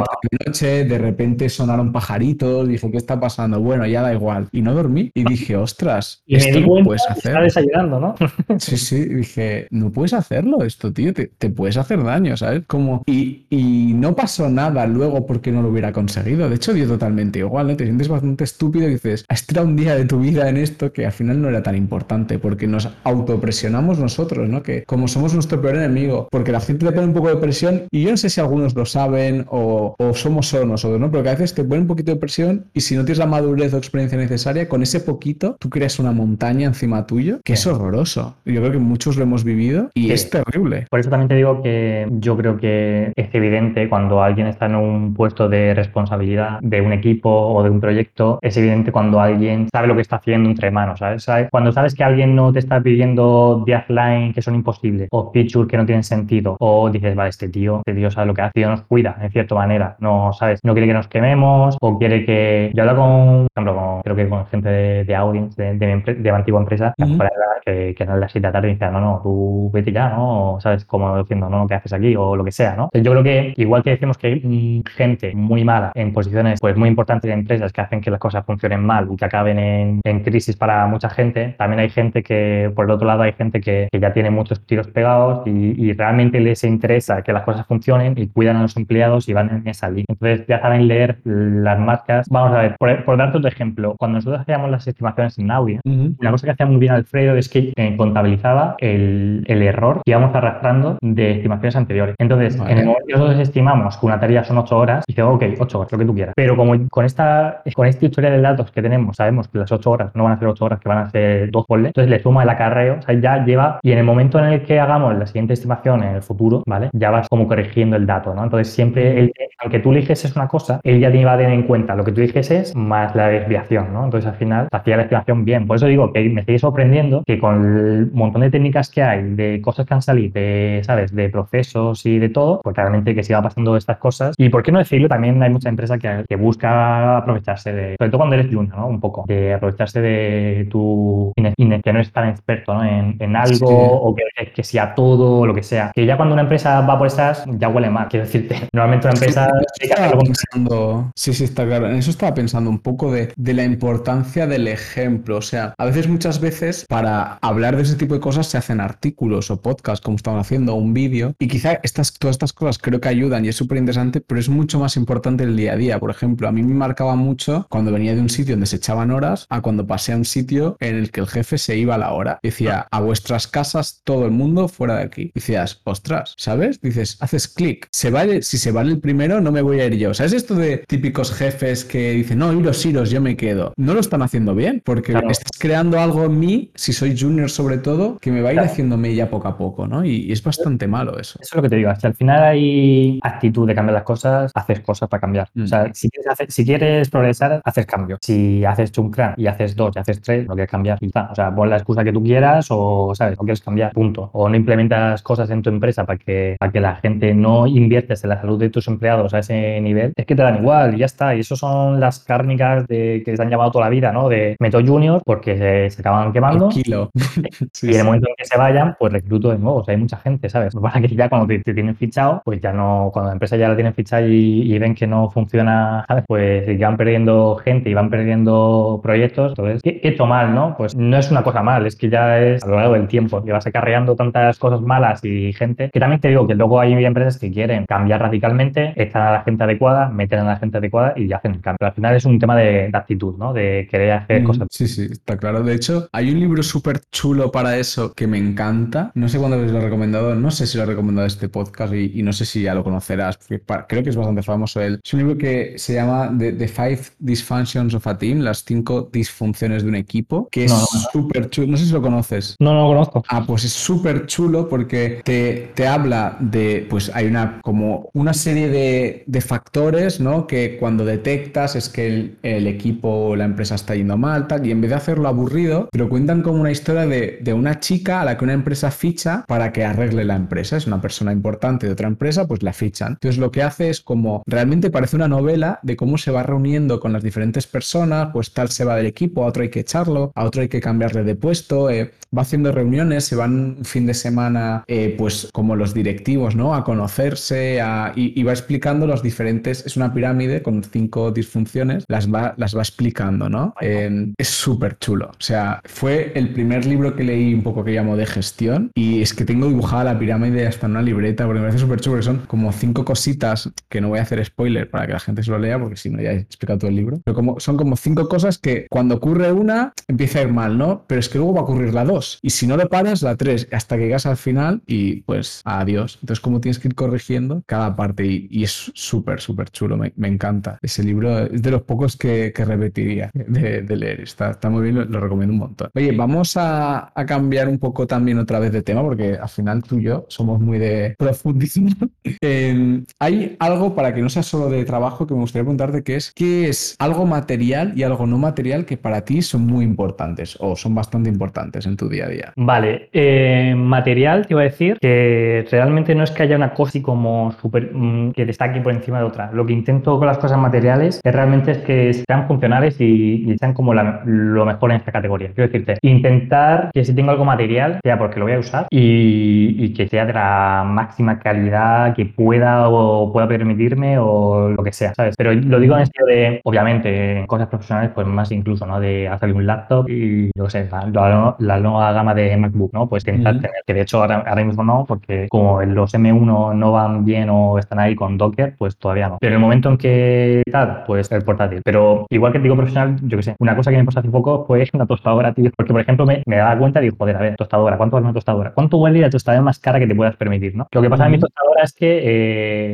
Speaker 1: noche, de repente sonaron pajaritos, dije, ¿qué está pasando? Bueno, ya da igual. Y no dormí y dije, ostras,
Speaker 3: Y me
Speaker 1: esto
Speaker 3: di
Speaker 1: no
Speaker 3: cuenta
Speaker 1: puedes hacer.
Speaker 3: está desayunando, ¿no?
Speaker 1: Sí, sí, dije, no puedes hacerlo esto, tío, te, te puedes hacer daño, ¿sabes? Como, y, y no pasó nada luego porque no lo hubiera conseguido. De hecho, dio totalmente igual, ¿no? Te sientes bastante estúpido y dices, has tirado un día de tu vida en esto que al final no era tan importante, porque nos autopresionamos nosotros, ¿no? Que como somos nuestro peor enemigo, porque la gente te pone un poco de presión, y yo no sé si algunos lo saben o, o somos solo nosotros, ¿no? Pero que a veces te pone un poquito de presión y si no tienes la madurez o experiencia necesaria, con ese poquito tú creas una montaña encima tuyo, que es horroroso. Yo creo que muchos lo hemos vivido y es terrible.
Speaker 3: Por eso también te digo que yo creo que es evidente cuando alguien está en un puesto de responsabilidad de un equipo o de un proyecto, es evidente cuando alguien sabe lo que está haciendo entre manos, ¿sabes? ¿Sabes? Cuando sabes que alguien no te está pidiendo deadline que son imposibles o features que no tienen sentido o dices, vale, este tío, este tío sabe lo que hace, tío nos cuida en cierta manera, no, ¿sabes? No quiere que nos quememos o quiere que... Yo hablo con, por ejemplo, con, creo que con gente de, de audience, de, de, mi, de mi antigua empresa,
Speaker 1: Ujú.
Speaker 3: que, que eran las 7 de la tarde y decían, no, no, tú vete ya, ¿no? O, ¿Sabes? Como diciendo, no, ¿qué haces aquí? O lo que sea, ¿no? Yo creo que igual que decimos que hay gente muy mala en posiciones pues muy importantes de empresas que hacen que las cosas funcionen mal y que acaben en, en crisis para mucha gente, también hay gente que, por el otro lado, hay gente que, que ya tiene muchos tiros pegados y, y realmente les interesa que las cosas funcionen y cuidan a los empleados y van en esa línea. Entonces ya saben leer las marcas. Vamos a ver, por, por darte otro ejemplo, cuando nosotros hacíamos las estimaciones en Naui,
Speaker 1: Ujú.
Speaker 3: una cosa que hacía muy bien Alfredo es que eh, contabilizaba el, el error que íbamos arrastrando de estimaciones anteriores. Entonces,
Speaker 1: Vale.
Speaker 3: en el momento que nosotros estimamos que una tarea son 8 horas, dice, ok, 8 horas, lo que tú quieras. Pero como con esta, con esta historia de datos que tenemos, sabemos que las 8 horas no van a ser 8 horas, que van a ser 2 por entonces le suma el acarreo, o sea, ya lleva, y en el momento en el que hagamos la siguiente estimación en el futuro, ¿vale? Ya vas como corrigiendo el dato, ¿no? Entonces siempre, él, aunque tú dijese una cosa, él ya te iba a tener en cuenta lo que tú dijeses más la desviación, ¿no? Entonces al final hacía la estimación bien. Por eso digo que me sigue sorprendiendo que con el montón de técnicas que hay, de cosas que han salido, de, ¿sabes? De procesos y de todo, pues realmente que siga pasando estas cosas. Y por qué no decirlo, también hay mucha empresa que, que busca aprovecharse de, sobre todo cuando eres junior, ¿no? Un poco, de aprovecharse de tu, que no eres tan experto, ¿no? En, en algo
Speaker 1: Sí.
Speaker 3: o que, que sea todo o lo que sea. Que ya cuando una empresa va por esas, ya huele mal, quiero decirte. Normalmente una empresa... contrario.
Speaker 1: pensando, sí, sí, está claro. En eso estaba pensando un poco de, de la importancia del ejemplo. O sea, a veces, muchas veces, para hablar de ese tipo de cosas se hacen artículos o podcasts, como estamos haciendo, un vídeo. Y quizá estas, todas estas cosas creo que ayudan y es súper interesante, pero es mucho más importante el día a día. Por ejemplo, a mí me marcaba mucho cuando venía de un sitio donde se echaban horas a cuando pasé a un sitio en el que el jefe se iba a la hora. Decía, a vuestras casas todo el mundo fuera de aquí. Decías, ostras, ¿sabes? Dices, haces clic. Se vale, si se vale el primero, no me voy a ir yo. ¿Sabes esto de típicos jefes que dicen, no, iros, iros, yo me quedo? No lo están haciendo bien, porque
Speaker 3: Claro.
Speaker 1: estás creando algo en mí, si soy junior sobre todo, que me va a ir
Speaker 3: Claro.
Speaker 1: haciéndome ya poco a poco, ¿no? Y, y es bastante malo eso.
Speaker 3: Eso es lo que te digo. Si al final hay actitud de cambiar las cosas, haces cosas para cambiar.
Speaker 1: Mm.
Speaker 3: O sea, si quieres, hacer- si quieres progresar, haces cambio. Si haces chuncran y haces dos y haces tres, no quieres cambiar. y está. O sea, pon la excusa que tú quieras o, ¿sabes? No quieres cambiar. Punto. O no implementas cosas en tu empresa para que, para que la gente no inviertes en la salud de tus empleados a ese nivel. Es que te dan igual y ya está. Y eso son las cárnicas de, que se han llamado toda la vida, ¿no? De meto junior porque se, se acaban quemando.
Speaker 1: Kilo. Sí,
Speaker 3: Y en el momento en que se vayan, pues recluto de nuevo. O sea, hay mucha gente, ¿sabes? Lo que pasa es que ya cuando te, te tienen fichado, pues ya no, cuando la empresa ya la tienen fichada y, y ven que no funciona, ¿sabes? Pues van perdiendo gente y van perdiendo proyectos. Entonces, ¿qué, qué mal, no? Pues no es una cosa mal, es que ya es a lo largo del tiempo que vas acarreando tantas cosas malas y gente. Que también te digo que luego hay empresas que quieren cambiar radicalmente, echan a la gente adecuada, meten a la gente adecuada y ya hacen el cambio. Pero al final es un tema de, de actitud, ¿no? De querer hacer
Speaker 1: Mm,
Speaker 3: cosas.
Speaker 1: Sí, sí, está claro. De hecho, hay un libro súper chulo para eso que me encanta. No sé cuándo habéis lo recomendado, no sé si lo he recomendado este podcast y, y no sé si ya lo conocerás, porque pa- creo que es bastante famoso él. Es un libro que se llama The, The Five Dysfunctions of a Team, las cinco disfunciones de un equipo, que es
Speaker 3: No, no, no.
Speaker 1: súper chulo. No sé si lo conoces.
Speaker 3: No, no lo conozco.
Speaker 1: Ah, pues es súper chulo porque te, te habla de, pues hay una como una serie de, de factores, ¿no? Que cuando detectas es que el, el equipo o la empresa está yendo mal, tal, y en vez de hacerlo aburrido, te lo cuentan como una historia de, de una chica a la que una empresa ficha para que arregle la empresa. Es una persona importante de otra empresa, pues la fichan. Entonces lo que hace es como, realmente parece una novela de cómo se va reuniendo con las diferentes personas, pues tal se va del equipo, a otro hay que echarlo, a otro hay que cambiarle de puesto, eh, va haciendo reuniones, se van un fin de semana, eh, pues como los directivos, ¿no? A conocerse a- y, y va explicando los diferentes, es una pirámide con cinco disfunciones, las va, las va explicando, ¿no? Eh, es súper chulo. O sea, fue el primer libro que leí un poco que llamo de gestión y es que tengo dibujada la pirámide hasta en una libreta porque me parece súper chulo, son como cinco cositas que no voy a hacer spoiler para que la gente se lo lea porque si no ya he explicado todo el libro, pero como, son como cinco cosas que cuando ocurre una empieza a ir mal, ¿no? Pero es que luego va a ocurrir la dos y si no lo paras, la tres hasta que llegas al final y pues adiós. Entonces como tienes que ir corrigiendo cada parte y, es súper, súper chulo, me, encanta. Ese libro es de los pocos que, que repetiría de, leer, está, está muy bien, lo, lo recomiendo un montón. Oye, vamos a, a cambiar un poco también otra vez de tema porque al final tú y yo somos muy de profundizar. Eh, hay algo para que no sea solo de trabajo que me gustaría preguntarte que es ¿qué es algo material y algo no material que para ti son muy importantes o son bastante importantes en tu día a día?
Speaker 3: Vale, eh, material te iba a decir que realmente no es que haya una cosa así como súper mm, que destaque por encima de otra. Lo que intento con las cosas materiales es realmente es que sean funcionales y, sean como lo mejor en esta categoría. Quiero decirte, intentar que si tengo algo material, sea porque lo voy a usar y, que sea de la máxima calidad que pueda o pueda permitirme o lo que sea, ¿sabes? Pero lo digo en el sentido de, obviamente, en cosas profesionales, pues más incluso, ¿no? De hacer un laptop y, yo sé, la, nueva gama de MacBook, ¿no? Pues intentar tener, que de hecho ahora, ahora mismo no, porque como los M1 no van bien o están ahí con Docker, pues todavía no. Pero en el momento en que tal, pues el portátil. Pero igual que digo profesional, yo qué sé, una cosa que me pasó hace poco fue una tostadora, tío. Porque, por ejemplo, me, me daba cuenta y digo, joder, a ver, tostadora, ¿cuánto vale una tostadora? ¿Cuánto vale la tostadora más cara que te puedas permitir, no? Lo que pasa en mi tostadora es que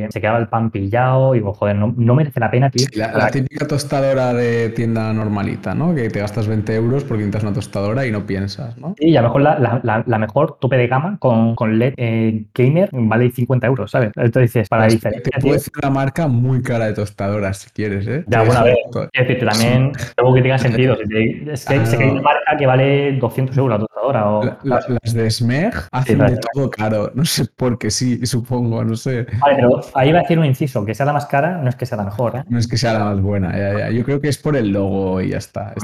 Speaker 3: eh, se quedaba el pan pillado y digo, joder, no, no merece la pena, tío.
Speaker 1: la, típica tostadora de tienda normalita, ¿no? Que te gastas 20 euros porque necesitas una tostadora y no piensas, ¿no?
Speaker 3: Sí, y a lo mejor la, la, mejor tope de gama con, con LED eh, gamer vale 50 euros, ¿sabes? Entonces dices, para la diferencia.
Speaker 1: Te puede ser una marca muy cara de tostadoras si quieres, ¿eh?
Speaker 3: Ya, bueno, a ver, es decir, también algo que tenga sentido. es que, hay una marca que vale 200 euros la tostadora. O,
Speaker 1: las de Smeg hacen de todo caro. No sé por qué sí, supongo, no sé.
Speaker 3: Vale, pero ahí va a decir un inciso, que sea la más cara no es que sea la mejor, ¿eh?
Speaker 1: No es que sea la más buena, Yo creo que es por el logo y ya está.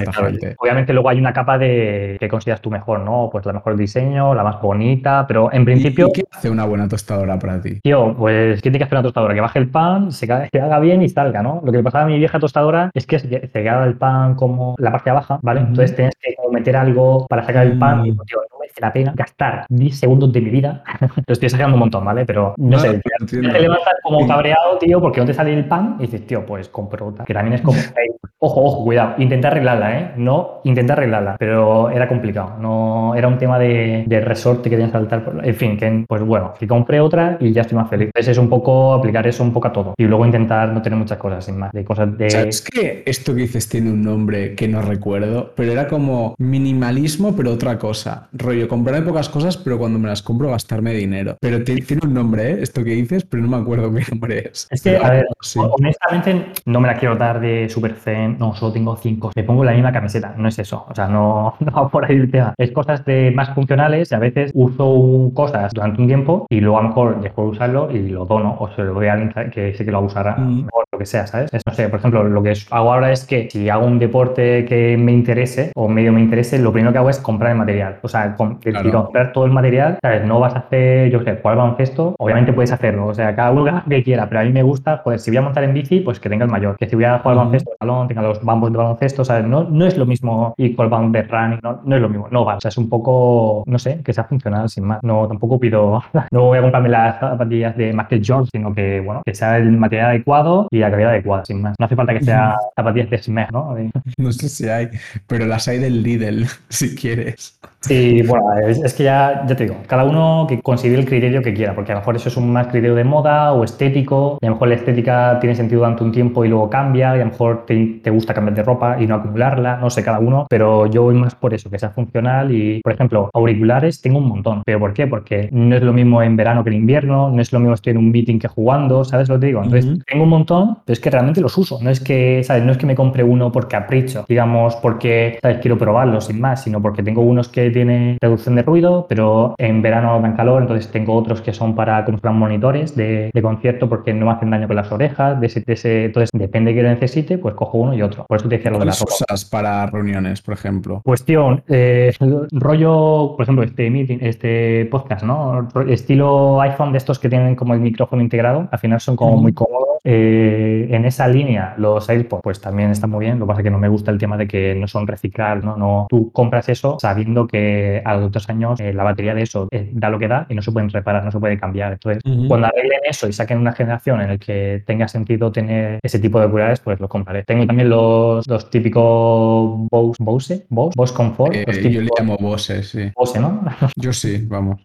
Speaker 3: Obviamente luego hay una capa de que consideras tú mejor, ¿no? Pues la mejor diseño, la más bonita, pero en principio...
Speaker 1: ¿Y qué hace una buena tostadora para ti?
Speaker 3: Tío, pues ¿qué tiene que hacer una tostadora? Que baje el pan, se, haga bien y salga, ¿no? Lo que pasaba a mi vieja tostadora es que se, quedaba el pan como la parte baja, ¿vale? Entonces tienes que meter algo para sacar el pan y, mm. tío, no merece la pena gastar 10 segundos de mi vida. Lo estoy sacando un montón, ¿vale? Pero no, sé, te levantas como cabreado, tío, porque no te sale el pan y dices, tío, pues compro otra. Que también es como, ojo, ojo, cuidado, intenta arreglarla, ¿eh? No, intenta arreglarla, pero era complicado. No, era un tema de, de resorte que tenía que saltar. En fin, que, pues bueno, que compré otra y ya estoy más feliz. Entonces es un poco aplicar eso un poco a todo. Y luego intentar no tener muchas cosas, sin más. De cosas de.
Speaker 1: ¿Sabes que esto que dices tiene un nombre que no recuerdo? Pero era como minimalismo, pero otra cosa. Rollo, comprarme pocas cosas, pero cuando me las compro gastarme dinero. Pero tiene un nombre, ¿eh? Esto que dices, pero no me acuerdo qué nombre es.
Speaker 3: Es que, a ver, honestamente, no me la quiero dar de super zen, no, solo tengo cinco. Me pongo la misma camiseta, no es eso. O sea, no, no va por ahí el tema. Es cosas de más funcionales y a veces uso cosas durante un tiempo y luego a lo mejor dejo de usarlo y lo dono o se lo doy a alguien que sé que lo usará mm. o lo que sea, ¿sabes? no sé, por ejemplo, lo que hago ahora es que si hago un deporte que me interese o medio me interese, lo primero que hago es comprar el material. O sea, comprar todo el material, ¿sabes? No vas a hacer, yo sé, jugar baloncesto, obviamente puedes hacerlo. O sea, cada uno que quiera, pero a mí me gusta, pues si voy a montar en bici, pues que tenga el mayor. Que si voy a jugar baloncesto, el balón, tenga los bambos de baloncesto, ¿sabes? No, no es lo mismo y con el de running, no, no es lo mismo. No va, o sea, es un poco, no sé, que sea funcional sin más. No, tampoco pido, no voy a comprarme las zapatillas de Michael George, sino que, bueno, que sea el material adecuado y la calidad adecuada, sin más. No hace falta que sea zapatillas de Smeg, ¿no?
Speaker 1: No sé si hay, pero las hay del Lidl, si quieres.
Speaker 3: Sí, bueno, es, que ya, ya te digo, cada uno que considere el criterio que quiera, porque a lo mejor eso es un más criterio de moda o estético, y a lo mejor la estética tiene sentido durante un tiempo y luego cambia, y a lo mejor te, te gusta cambiar de ropa y no acumularla, no sé, cada uno, pero yo voy más por eso, que sea funcional y, por ejemplo, auriculares tengo un montón, pero ¿por qué? Porque no es lo mismo en verano que en invierno, no es lo mismo estoy en un meeting que jugando, ¿sabes lo que te digo? Entonces, tengo un montón, pero es que realmente los uso, no es que, ¿sabes? No es que me compre uno por capricho, digamos, porque, ¿sabes? Quiero probarlo sin más, sino porque tengo unos que tienen reducción de ruido, pero en verano dan calor, entonces tengo otros que son para como monitores de, concierto porque no me hacen daño con las orejas, de ese, entonces depende de qué lo necesite, pues cojo uno y otro. Por eso te decía lo de las
Speaker 1: cosas para reuniones, por ejemplo?
Speaker 3: Cuestión, eh, rollo, por ejemplo, este meeting, este podcast, ¿no? Estilo iPhone de estos que tienen como el micrófono integrado, al final son como muy cómodos. Eh, en esa línea, los AirPods, pues también están muy bien. Lo que pasa es que no me gusta el tema de que no son reciclar, ¿no? no tú compras eso sabiendo que a los dos años eh, la batería de eso eh, da lo que da y no se pueden reparar, no se puede cambiar. Entonces, cuando arreglen eso y saquen una generación en la que tenga sentido tener ese tipo de auriculares, pues los compraré. Tengo también los, los típicos Bose, Bose, Bose, Bose Comfort.
Speaker 1: yo le llamo Bose, sí.
Speaker 3: Bose, ¿no?
Speaker 1: yo sí, vamos.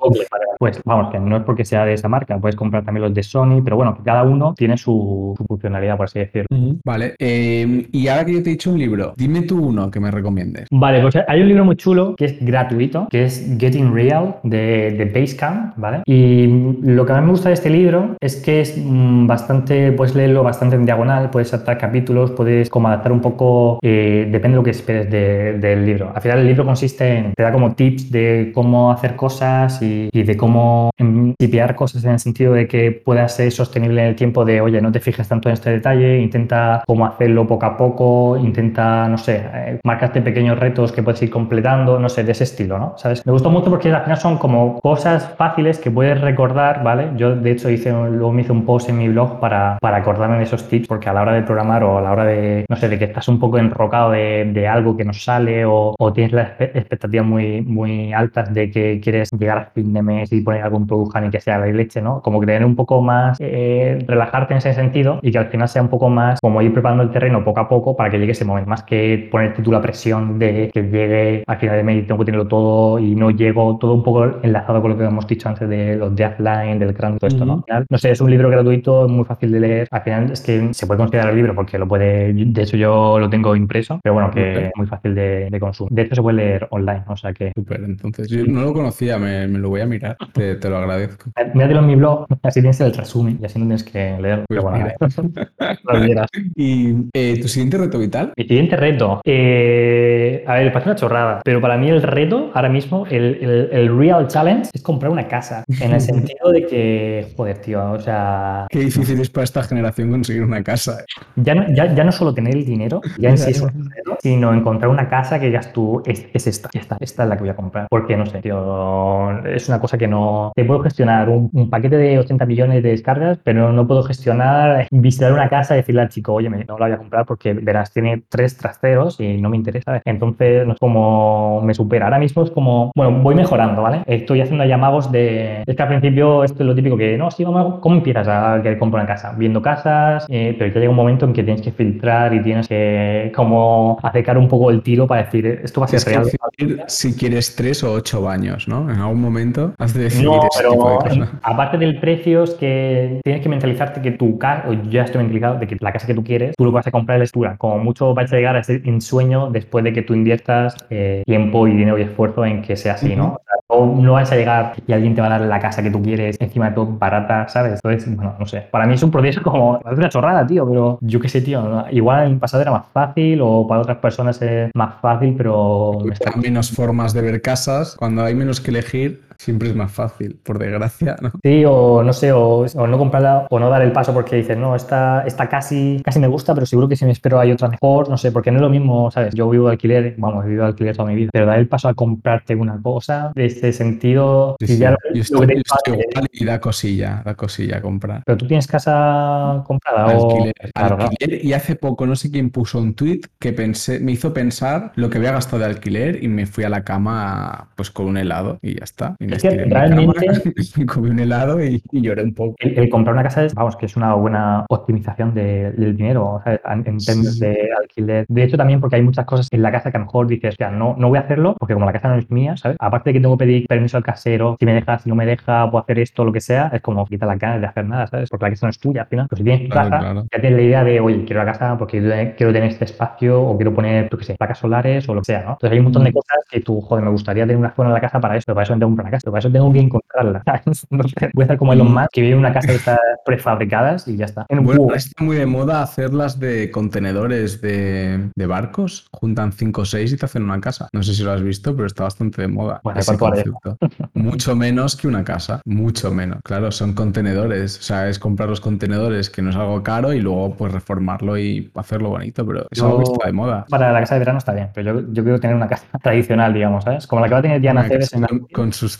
Speaker 3: Pues vamos, que no es porque sea de esa marca, puedes comprar también los de Sony, pero bueno, cada uno tiene su, funcionalidad, por así decirlo.
Speaker 1: Vale, em, y ahora que yo te he dicho un libro, dime tú uno que me recomiendes.
Speaker 3: Vale, pues hay un libro muy chulo que es gratuito, que es Getting Real de, de Basecamp, ¿vale? Y lo que más me gusta de este libro es que es mm, bastante, puedes leerlo bastante en diagonal, puedes saltar capítulos, puedes como adaptar un poco, eh, depende de lo que esperes del libro. Al final el libro consiste en, te da como tips de cómo hacer cosas y, de cómo tipear cosas en el sentido de que pueda ser sostenible en el tiempo de, oye, no te fijes tanto en este detalle, intenta cómo hacerlo poco a poco, intenta, no sé, eh, marcarte pequeños retos que puedes ir completando, no sé, de ese estilo, ¿no? Me gustó mucho porque al final son como cosas fáciles que puedes recordar, ¿vale? Yo, de hecho, hice, luego me hice un post en mi blog para, para acordarme de esos tips, porque a la hora de programar o a la hora de, no sé, de que estás un poco enrocado de, de algo que no sale o, tienes las expectativas muy, muy altas de que quieres llegar a fin de mes y poner algún producto y que sea la leche, ¿no? Como que tener un poco más, eh, relajarte en ese sentido y que al final sea un poco más como ir preparando el terreno poco a poco para que llegue ese momento, más que ponerte tú la presión de que llegue al final de mes y tengo que tenerlo todo y no llego, todo un poco enlazado con lo que hemos dicho antes de los deadline, del cráneo, todo esto, ¿no? no sé, es un libro gratuito, muy fácil de leer. Al final es que se puede considerar el libro porque lo puede, de hecho yo lo tengo impreso, pero bueno, que es muy fácil de, de consumir. De hecho se puede leer online, o sea que...
Speaker 1: Súper, entonces yo no lo conocía, me, me, lo voy a mirar, te, te lo agradezco.
Speaker 3: Míratelo en mi blog, así tienes el resumen y así no tienes que leer. Pues bueno,
Speaker 1: lo ¿Y eh, tu siguiente reto vital?
Speaker 3: Mi siguiente reto, eh, a ver, parece una chorrada, pero para mí el reto ahora mismo, el, el, el real challenge es comprar una casa, en el sentido de que, joder, tío, o sea...
Speaker 1: Qué difícil es para esta generación conseguir una casa.
Speaker 3: Ya no, ya, ya no solo tener el dinero, ya en sí es un sino encontrar una casa que digas tú, es, es esta, esta, esta es la que voy a comprar. Porque, no sé, tío, es una cosa que no... Te puedo gestionar un, un, paquete de 80 millones de descargas, pero no puedo gestionar, visitar una casa y decirle al chico, oye, no la voy a comprar porque, verás, tiene tres trasteros y no me interesa. Entonces, no es como me supera. Ahora mismo es como, bueno, voy mejorando, ¿vale? Estoy haciendo llamagos de... Es que al principio esto es lo típico que, no, sí, ¿cómo, cómo empiezas a querer comprar una casa? Viendo casas, eh, pero ya llega un momento en que tienes que filtrar y tienes que como acercar un poco el tiro para decir, esto va a ser
Speaker 1: es
Speaker 3: real.
Speaker 1: Que si quieres tres o ocho baños, ¿no? En algún momento has de decidir
Speaker 3: No,
Speaker 1: ese
Speaker 3: pero
Speaker 1: tipo de cosas.
Speaker 3: aparte del precio, es que tienes que mentalizarte que tu casa, o ya estoy mentalizado de que la casa que tú quieres, tú lo vas a comprar en la estura. Como mucho vas a llegar a ese ensueño después de que tú inviertas eh, tiempo y dinero y esfuerzo en que sea así, ¿no? O, sea, no vas a llegar y alguien te va a dar la casa que tú quieres encima de todo barata, ¿sabes? Entonces, bueno, no sé. Para mí es un proceso como, una chorrada, tío, pero yo qué sé, tío. ¿no? Igual en el pasado era más fácil o para otras personas es más fácil, pero...
Speaker 1: Hay menos formas de ver casas. Cuando hay menos que elegir, siempre es más fácil, por desgracia, ¿no?
Speaker 3: Sí, o no sé, o, o no comprarla o no dar el paso porque dices, no, esta, esta casi, casi me gusta, pero seguro que si me espero hay otra mejor, no sé, porque no es lo mismo, ¿sabes? Yo vivo de alquiler, vamos, he vivido de alquiler toda mi vida, pero dar el paso a comprarte una cosa, de este sentido,
Speaker 1: Sí,
Speaker 3: si
Speaker 1: sí.
Speaker 3: ya lo-
Speaker 1: Yo
Speaker 3: lo
Speaker 1: estoy,
Speaker 3: que te
Speaker 1: yo estoy
Speaker 3: digo,
Speaker 1: igual y da cosilla, da cosilla comprar.
Speaker 3: pero tú tienes casa comprada o...
Speaker 1: Alquiler,
Speaker 3: Claro, claro.
Speaker 1: alquiler, y hace poco no sé quién puso un tweet que pensé, me hizo pensar lo que había gastado de alquiler y me fui a la cama pues con un helado y ya está. Me
Speaker 3: Es que realmente-
Speaker 1: me comí un helado y, y lloré un poco.
Speaker 3: El, el comprar una casa es, vamos, que es una buena optimización de- del dinero, ¿sabes? En, términos
Speaker 1: Sí.
Speaker 3: de alquiler. De hecho, también porque hay muchas cosas en la casa que a lo mejor dices, ya, no, no voy a hacerlo porque como la casa no es mía, ¿sabes? Aparte de que tengo que pedir permiso al casero, si me deja, si no me deja, puedo hacer esto, lo que sea, es como quita las ganas de hacer nada, ¿sabes? Porque la casa no es tuya al final. Pues si tienes tu
Speaker 1: Claro,
Speaker 3: casa,
Speaker 1: claro.
Speaker 3: ya tienes la idea de, oye, quiero la casa porque quiero tener este espacio o quiero poner, yo qué sé, placas solares o lo que sea, ¿no? Entonces hay un montón de
Speaker 1: Mm.
Speaker 3: cosas que tú, joder, me gustaría tener una zona en la casa para eso, pero para eso no tengo comprar una casa, para eso tengo que encontrarla, voy a estar como Elon
Speaker 1: Mm.
Speaker 3: Musk, que vive en una casa de estas prefabricadas y ya está. En
Speaker 1: Bueno, está muy de moda hacerlas de contenedores de, de barcos. Juntan 5 o 6 y te hacen una casa. No sé si lo has visto, pero está bastante de moda
Speaker 3: Bueno,
Speaker 1: ese concepto. Mucho menos que una casa, mucho menos. Claro, son contenedores. O sea, es comprar los contenedores, que no es algo caro, y luego pues reformarlo y hacerlo bonito, pero es
Speaker 3: Yo-
Speaker 1: algo que está de moda.
Speaker 3: Para la casa de verano está bien, pero yo, yo quiero tener una casa tradicional, digamos, ¿sabes? Como la que va a tener Diana Ceres en la...
Speaker 1: con sus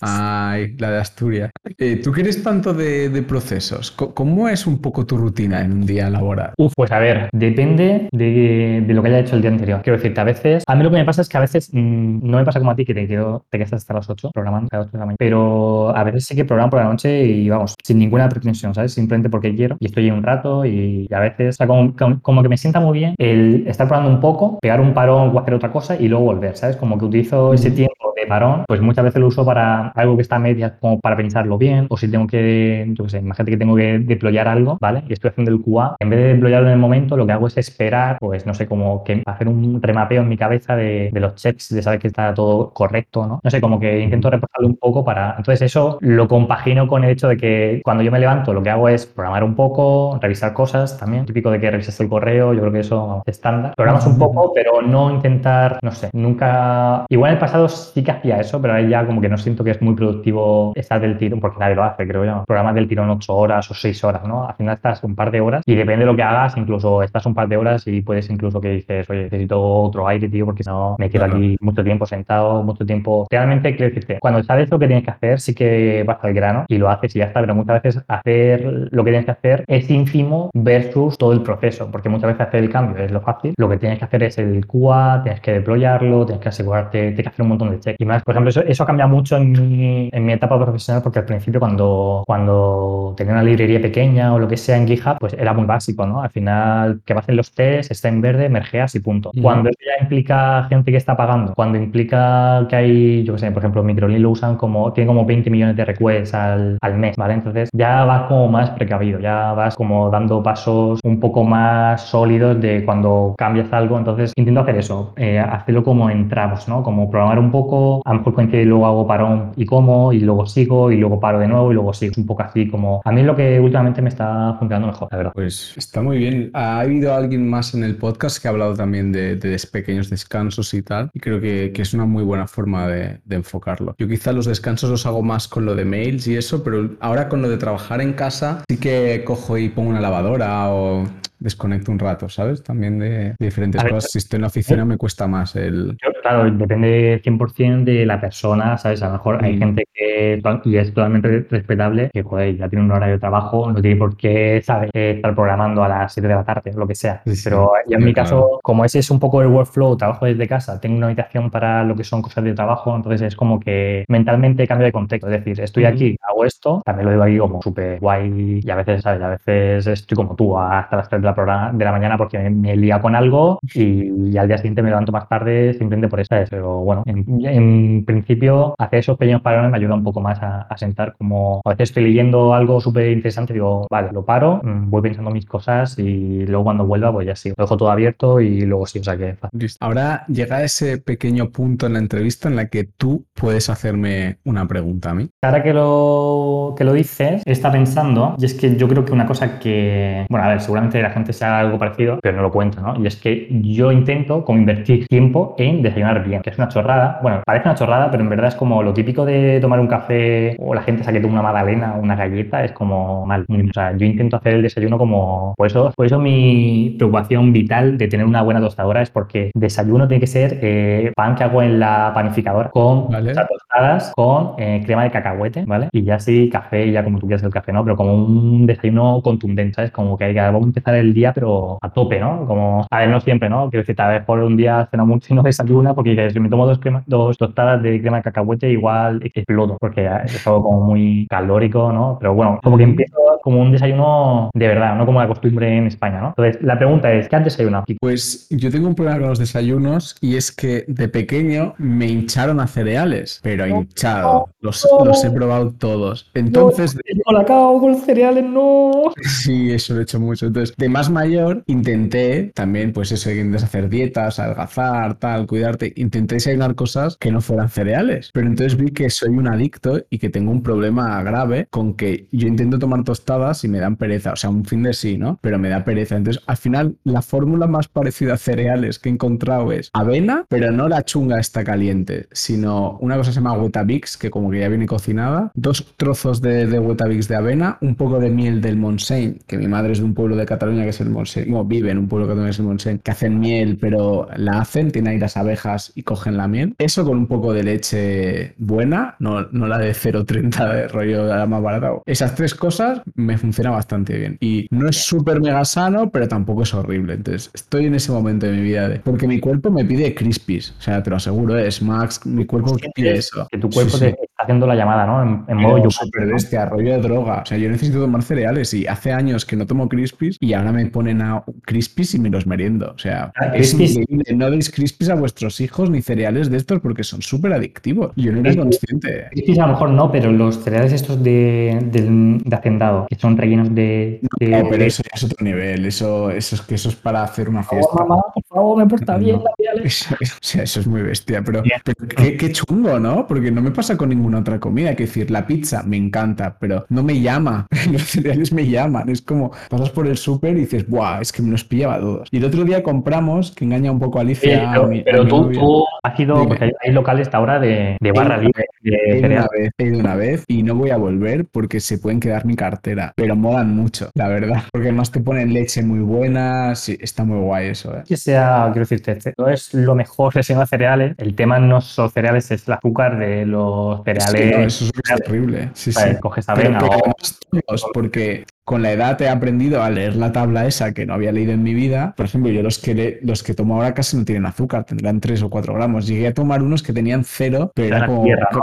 Speaker 1: Ay, la de Asturias. Eh, ¿Tú quieres tanto de, de procesos? ¿Cómo es un poco tu rutina en un día laboral?
Speaker 3: Uf, pues a ver, depende de, de lo que haya hecho el día anterior. Quiero decirte, a veces, a mí lo que me pasa es que a veces mm, no me pasa como a ti que te quedo, te quedas hasta las 8 programando, a las 8 de la mañana. Pero a veces sí que programo por la noche y vamos, sin ninguna pretensión, ¿sabes? Simplemente porque quiero y estoy un rato y, a veces, o sea, como, como- como que me sienta muy bien el estar probando un poco, pegar un parón o hacer otra cosa y luego volver, ¿sabes? Como que utilizo ese
Speaker 1: Ujú.
Speaker 3: De parón, pues muchas veces lo uso para algo que está a como para pensarlo bien, o si tengo que, yo qué sé, imagínate que tengo que deployar algo, ¿vale? Y estoy haciendo el QA, en vez de deployarlo en el momento, lo que hago es esperar, pues no sé, como que hacer un remapeo en mi cabeza de, los checks, de saber que está todo correcto, ¿no? No sé, como que intento repasarlo un poco para... Entonces eso lo compagino con el hecho de que cuando yo me levanto lo que hago es programar un poco, revisar cosas también, típico de que revisas el correo, yo creo que eso es estándar. Programas un poco, pero no intentar, no sé, nunca... Igual en el pasado sí sí que hacía eso, pero ahora ya como que no siento que es muy productivo estar del tirón, porque nadie lo hace, creo yo. Programas del tirón ocho horas o seis horas, ¿no? Al final estás un par de horas y depende de lo que hagas, incluso estás un par de horas y puedes incluso que dices, oye, necesito otro aire, tío, porque si no me quedo aquí mucho tiempo sentado, mucho tiempo. Realmente, quiero decirte, cuando sabes lo que tienes que hacer, sí que vas al grano y lo haces y ya está, pero muchas veces hacer lo que tienes que hacer es ínfimo versus todo el proceso, porque muchas veces hacer el cambio es lo fácil, lo que tienes que hacer es el QA, tienes que deployarlo, tienes que asegurarte, tienes que hacer un montón de Y más, por ejemplo, eso, eso cambia mucho en mi, en mi etapa profesional porque al principio cuando, cuando tenía una librería pequeña o lo que sea en GitHub, pues era muy básico, ¿no? Al final, que hacen los tests, está en verde, mergeas y punto. Cuando eso ya implica gente que está pagando, cuando implica que hay, yo qué sé, por ejemplo, Microlin lo usan como, tiene como 20 millones de requests al, al mes, ¿vale? Entonces ya vas como más precavido, ya vas como dando pasos un poco más sólidos de cuando cambias algo. Entonces intento hacer eso, eh, hacerlo como en tramos, ¿no? Como programar un poco, a lo mejor coincide y luego hago parón y como, y luego sigo, y luego paro de nuevo, y luego sigo. Un poco así como, a mí es lo que últimamente me está funcionando mejor, la verdad.
Speaker 1: Pues está muy bien. Ha habido alguien más en el podcast que ha hablado también de, de pequeños descansos y tal, y creo que, que es una muy buena forma de, de, enfocarlo. Yo quizá los descansos los hago más con lo de mails y eso, pero ahora con lo de trabajar en casa sí que cojo y pongo una lavadora o desconecto un rato, ¿sabes? También de, diferentes cosas. Si estoy en la oficina me cuesta más el...
Speaker 3: Claro, depende 100% de la persona, ¿sabes? A lo mejor hay gente que, y es totalmente respetable, que joder, ya tiene un horario de trabajo, no tiene por qué saber estar programando a las 7 de la tarde, lo que sea. Sí, Pero ya en mi caso, como ese es un poco el workflow, trabajo desde casa, tengo una habitación para lo que son cosas de trabajo, entonces es como que mentalmente cambio de contexto. Es decir, estoy aquí, hago esto, también lo digo aquí como súper guay y a veces, ¿sabes? A veces estoy como tú, hasta las 3 de la, programa, de la mañana porque me, liado con algo y, al día siguiente me levanto más tarde simplemente por eso. Pero bueno, en, principio hacer esos pequeños parones me ayuda un poco más a, sentar como a veces estoy leyendo algo súper interesante digo, vale, lo paro, mm, voy pensando mis cosas y luego cuando vuelva pues ya sí, lo dejo todo abierto y luego sí, o sea que...
Speaker 1: Ahora llega ese pequeño punto en la entrevista en la que tú puedes hacerme una pregunta a mí.
Speaker 3: Ahora que lo, que lo dices, está pensando, y es que yo creo que una cosa que, bueno, a ver, seguramente la gente se haga algo parecido, pero no lo cuenta, ¿no? Y es que yo intento como invertir tiempo en desayunar bien, que es una chorrada. Bueno, parece una chorrada, pero en verdad es como lo típico de tomar un café o la gente saque una magdalena o una galleta, es como mal. O sea, yo intento hacer el desayuno como... Por eso, por eso mi preocupación vital de tener una buena tostadora es porque desayuno tiene que ser eh, pan que hago en la panificadora con tostadas con eh, crema de cacahuete, ¿vale? Y ya sí, café, ya como tú quieras el café, ¿no? Pero como un desayuno contundente, ¿sabes? Como que hay que vamos a empezar el día, pero a tope, ¿no? Como, a ver, no siempre, ¿no? Quiero decir, tal vez por un día ceno mucho y no desayuna, porque si me tomo dos, crema, dos tostadas de crema de cacahuete, igual exploto, porque es algo como muy calórico, ¿no? Pero bueno, como que empiezo como un desayuno de verdad, no como la costumbre en España, ¿no? Entonces, la pregunta es, ¿qué has desayunado?
Speaker 1: Pues yo tengo un problema con los desayunos y es que de pequeño me hincharon a cereales, pero hinchado. Los, los he probado todos. Entonces...
Speaker 3: con la con los cereales, no.
Speaker 1: Sí, eso lo he hecho mucho. Entonces, de más mayor, intenté también, pues eso, intentas hacer dietas, adelgazar, tal, cuidarte. Intenté desayunar cosas que no fueran cereales. Pero entonces vi que soy un adicto y que tengo un problema grave con que yo intento tomar tostadas y me dan pereza. O sea, un fin de sí, ¿no? Pero me da pereza. Entonces, al final, la fórmula más parecida a cereales que he encontrado es avena, pero no la chunga está caliente, sino una cosa que se llama Wetabix, que como que ya viene cocinada, dos trozos de, de Wetabix de avena, un poco de miel del Montseny, que mi madre es de un pueblo de Cataluña que es el Montseny, no, vive en un pueblo que es el Montseny, que hacen miel, pero la hacen, tienen ahí las abejas y cogen la miel. Eso con un poco de leche buena, no, no la de 0,30 de rollo de la más barata. Esas tres cosas me funciona bastante bien. Y no es súper mega sano, pero tampoco es horrible. Entonces, estoy en ese momento de mi vida de... Porque mi cuerpo me pide crispies. O sea, te lo aseguro, es Max, mi cuerpo pide eso.
Speaker 3: Que tu cuerpo te está haciendo la llamada, ¿no? En, en modo
Speaker 1: yo. Súper bestia, rollo de droga. O sea, yo necesito tomar cereales y hace años que no tomo crispies y ahora me ponen a crispies y me los meriendo. O sea, ah, es increíble. No deis crispies a vuestros hijos ni cereales de estos porque son súper adictivos. Yo no era consciente.
Speaker 3: Crispies a lo mejor no, pero los cereales estos de, de, hacendado, que son rellenos de...
Speaker 1: no, pero eso es otro nivel. Eso, eso, es que eso es para hacer una fiesta.
Speaker 3: mamá, por favor, me porta bien la cereales.
Speaker 1: o sea, eso es muy bestia, pero, pero qué, qué chungo, ¿no? Porque no me pasa con ninguna otra comida. Que decir, la pizza me encanta, pero no me llama. Los cereales me llaman. Es como pasas por el súper y dices, ¡buah! Es que me los pillaba todos. Y el otro día compramos, que engaña un poco a Alicia. A
Speaker 3: pero,
Speaker 1: mi-
Speaker 3: tú, tú has ido, porque hay, hay locales ahora de, de barra libre de
Speaker 1: He ido una
Speaker 3: cereales.
Speaker 1: vez, he ido una vez y no voy a volver porque se pueden quedar mi cartera, pero molan mucho, la verdad, porque además te ponen leche muy buena, sí, está muy guay eso, ¿eh?
Speaker 3: que sea, quiero decirte, no es lo mejor que se llama cereales. El tema no son cereales, es el azúcar de los
Speaker 1: Es que
Speaker 3: cereales.
Speaker 1: no, eso es terrible, sí, sí.
Speaker 3: Coges avena
Speaker 1: pero
Speaker 3: o
Speaker 1: porque con la edad he aprendido a leer la tabla esa que no había leído en mi vida. Por ejemplo, yo los que, le- los que tomo ahora casi no tienen azúcar, tendrán 3 o 4 gramos. Llegué a tomar unos que tenían cero, pero era como,
Speaker 3: tierra, ¿no?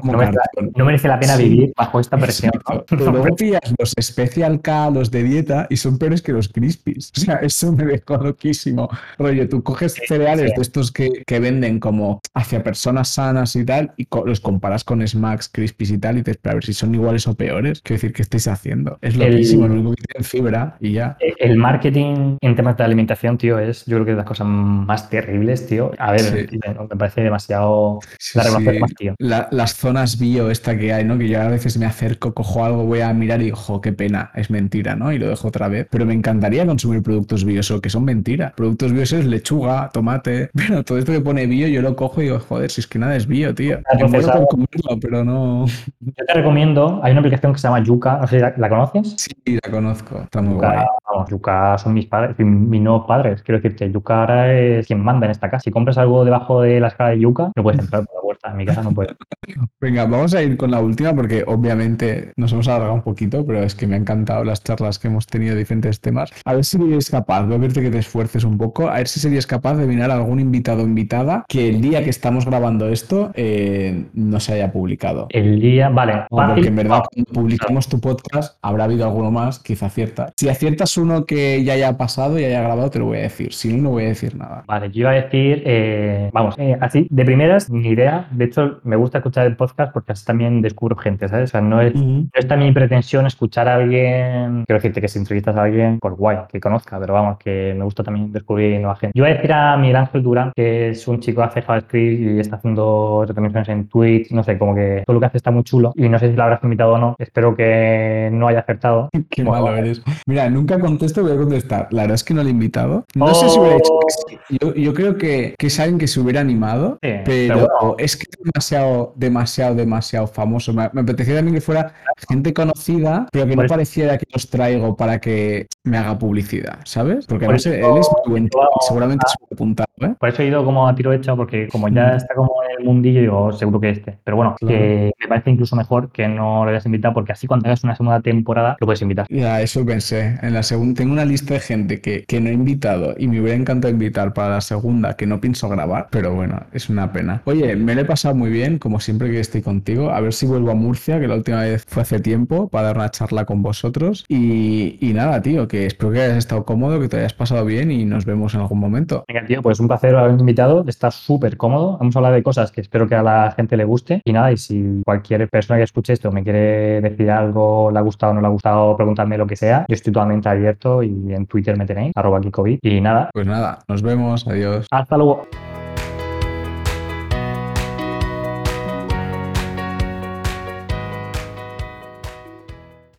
Speaker 1: como
Speaker 3: merece,
Speaker 1: cartón.
Speaker 3: no merece la pena
Speaker 1: Sí.
Speaker 3: vivir bajo esta presión. ¿no?
Speaker 1: Pero luego pillas los Special K, los de dieta, y son peores que los Crispies. O sea, eso me dejó loquísimo. Rollo, tú coges cereales
Speaker 3: sí.
Speaker 1: de estos que, que venden como hacia personas sanas y tal, y co- los comparas con Smacks, Crispies y tal, y pero a ver si son iguales o peores. Quiero decir, ¿qué estáis haciendo? Es
Speaker 3: El-
Speaker 1: lo único que tienen fibra y ya.
Speaker 3: Eh, El marketing en temas de alimentación, tío, es yo creo que de las cosas más terribles, tío. A ver,
Speaker 1: Sí.
Speaker 3: tío, me parece demasiado
Speaker 1: Sí,
Speaker 3: la
Speaker 1: sí.
Speaker 3: más, tío.
Speaker 1: La- las zonas bio esta que hay, ¿no? Que yo a veces me acerco, cojo algo, voy a mirar y digo, jo, qué pena, es mentira, ¿no? Y lo dejo otra vez. Pero me encantaría consumir productos bio, solo que son mentira. Productos bio es lechuga, tomate, pero todo esto que pone bio yo lo cojo y digo, joder, si es que nada es bio, tío. Muero por comerlo, pero no...
Speaker 3: Yo te recomiendo, hay una aplicación que se llama Yuka, no sé si la, ¿la conoces.
Speaker 1: Sí, la conozco, está muy
Speaker 3: Yuka,
Speaker 1: guay.
Speaker 3: vamos, Yuka son mis padres, mis nuevos padres. Quiero decirte, Yuka ahora es quien manda en esta casa. Si compras algo debajo de la escala de Yuka, no puedes entrar por la. En mi casa no puedes.
Speaker 1: Venga, vamos a ir con la última porque obviamente nos hemos alargado un poquito, pero es que me han encantado las charlas que hemos tenido de diferentes temas. A ver si eres capaz, voy a verte que te esfuerces un poco, a ver si serías capaz de mirar a algún invitado o invitada que el día que estamos grabando esto eh, no se haya publicado.
Speaker 3: El día, vale,
Speaker 1: No, porque en verdad cuando publiquemos tu podcast habrá habido alguno más, quizá acierta. Si aciertas uno que ya haya pasado y haya grabado, te lo voy a decir. Si no, no voy a decir nada.
Speaker 3: Vale, yo iba a decir, eh, vamos, eh, así, de primeras, ni idea. De hecho, me gusta escuchar el podcast porque así también descubro gente, ¿sabes? O sea, no es, no está mi pretensión escuchar a alguien, quiero decirte que si entrevistas a alguien, por guay, que conozca, pero vamos, que me gusta también descubrir nueva gente. Yo iba a decir a Miguel Ángel Durán, que es un chico que hace JavaScript y está haciendo retransmisiones en Twitch, no sé, como que todo lo que hace está muy chulo y no sé si lo habrás invitado o no, espero que no haya acertado.
Speaker 1: Qué
Speaker 3: Bueno,
Speaker 1: malo eres. Mira, nunca contesto, voy a contestar. La verdad es que no lo he invitado. No sé si hubiera hecho sí. Yo, yo creo que, que es alguien que se hubiera animado,
Speaker 3: Sí,
Speaker 1: pero,
Speaker 3: pero bueno.
Speaker 1: es que es demasiado, demasiado, demasiado famoso. Me, me apetecía también que fuera gente conocida, pero que
Speaker 3: Por
Speaker 1: no
Speaker 3: eso-
Speaker 1: pareciera que los traigo para que me haga publicidad, ¿sabes? Porque
Speaker 3: Por
Speaker 1: además
Speaker 3: eso
Speaker 1: él es muy buen seguramente es muy apuntado, ¿eh?
Speaker 3: Por eso he ido como a tiro hecho, porque como ya
Speaker 1: Mm.
Speaker 3: está como en el mundillo, digo, seguro que este. Pero bueno,
Speaker 1: Claro.
Speaker 3: que me parece incluso mejor que no lo hayas invitado, porque así cuando hagas una segunda temporada lo puedes invitar.
Speaker 1: Ya, eso pensé. En la segunda tengo una lista de gente que, que no he invitado y me hubiera encantado invitar para la segunda que no pienso grabar, pero bueno, es una pena. Oye, me lo he pasado muy bien, como siempre que estoy contigo. A ver si vuelvo a Murcia, que la última vez fue hace tiempo, para dar una charla con vosotros. Y, y nada, tío, que espero que hayas estado cómodo, que te hayas pasado bien y nos vemos en algún momento.
Speaker 3: Venga, tío, pues un placer haber invitado. Está súper cómodo. Hemos hablado de cosas que espero que a la gente le guste. Y nada, y si cualquier persona que escuche esto me quiere decir algo, le ha gustado o no le ha gustado, preguntarme lo que sea, yo estoy totalmente abierto y en Twitter me tenéis, arroba Kikovi. Y nada,
Speaker 1: Pues nada, nos vemos, adiós.
Speaker 3: hasta luego.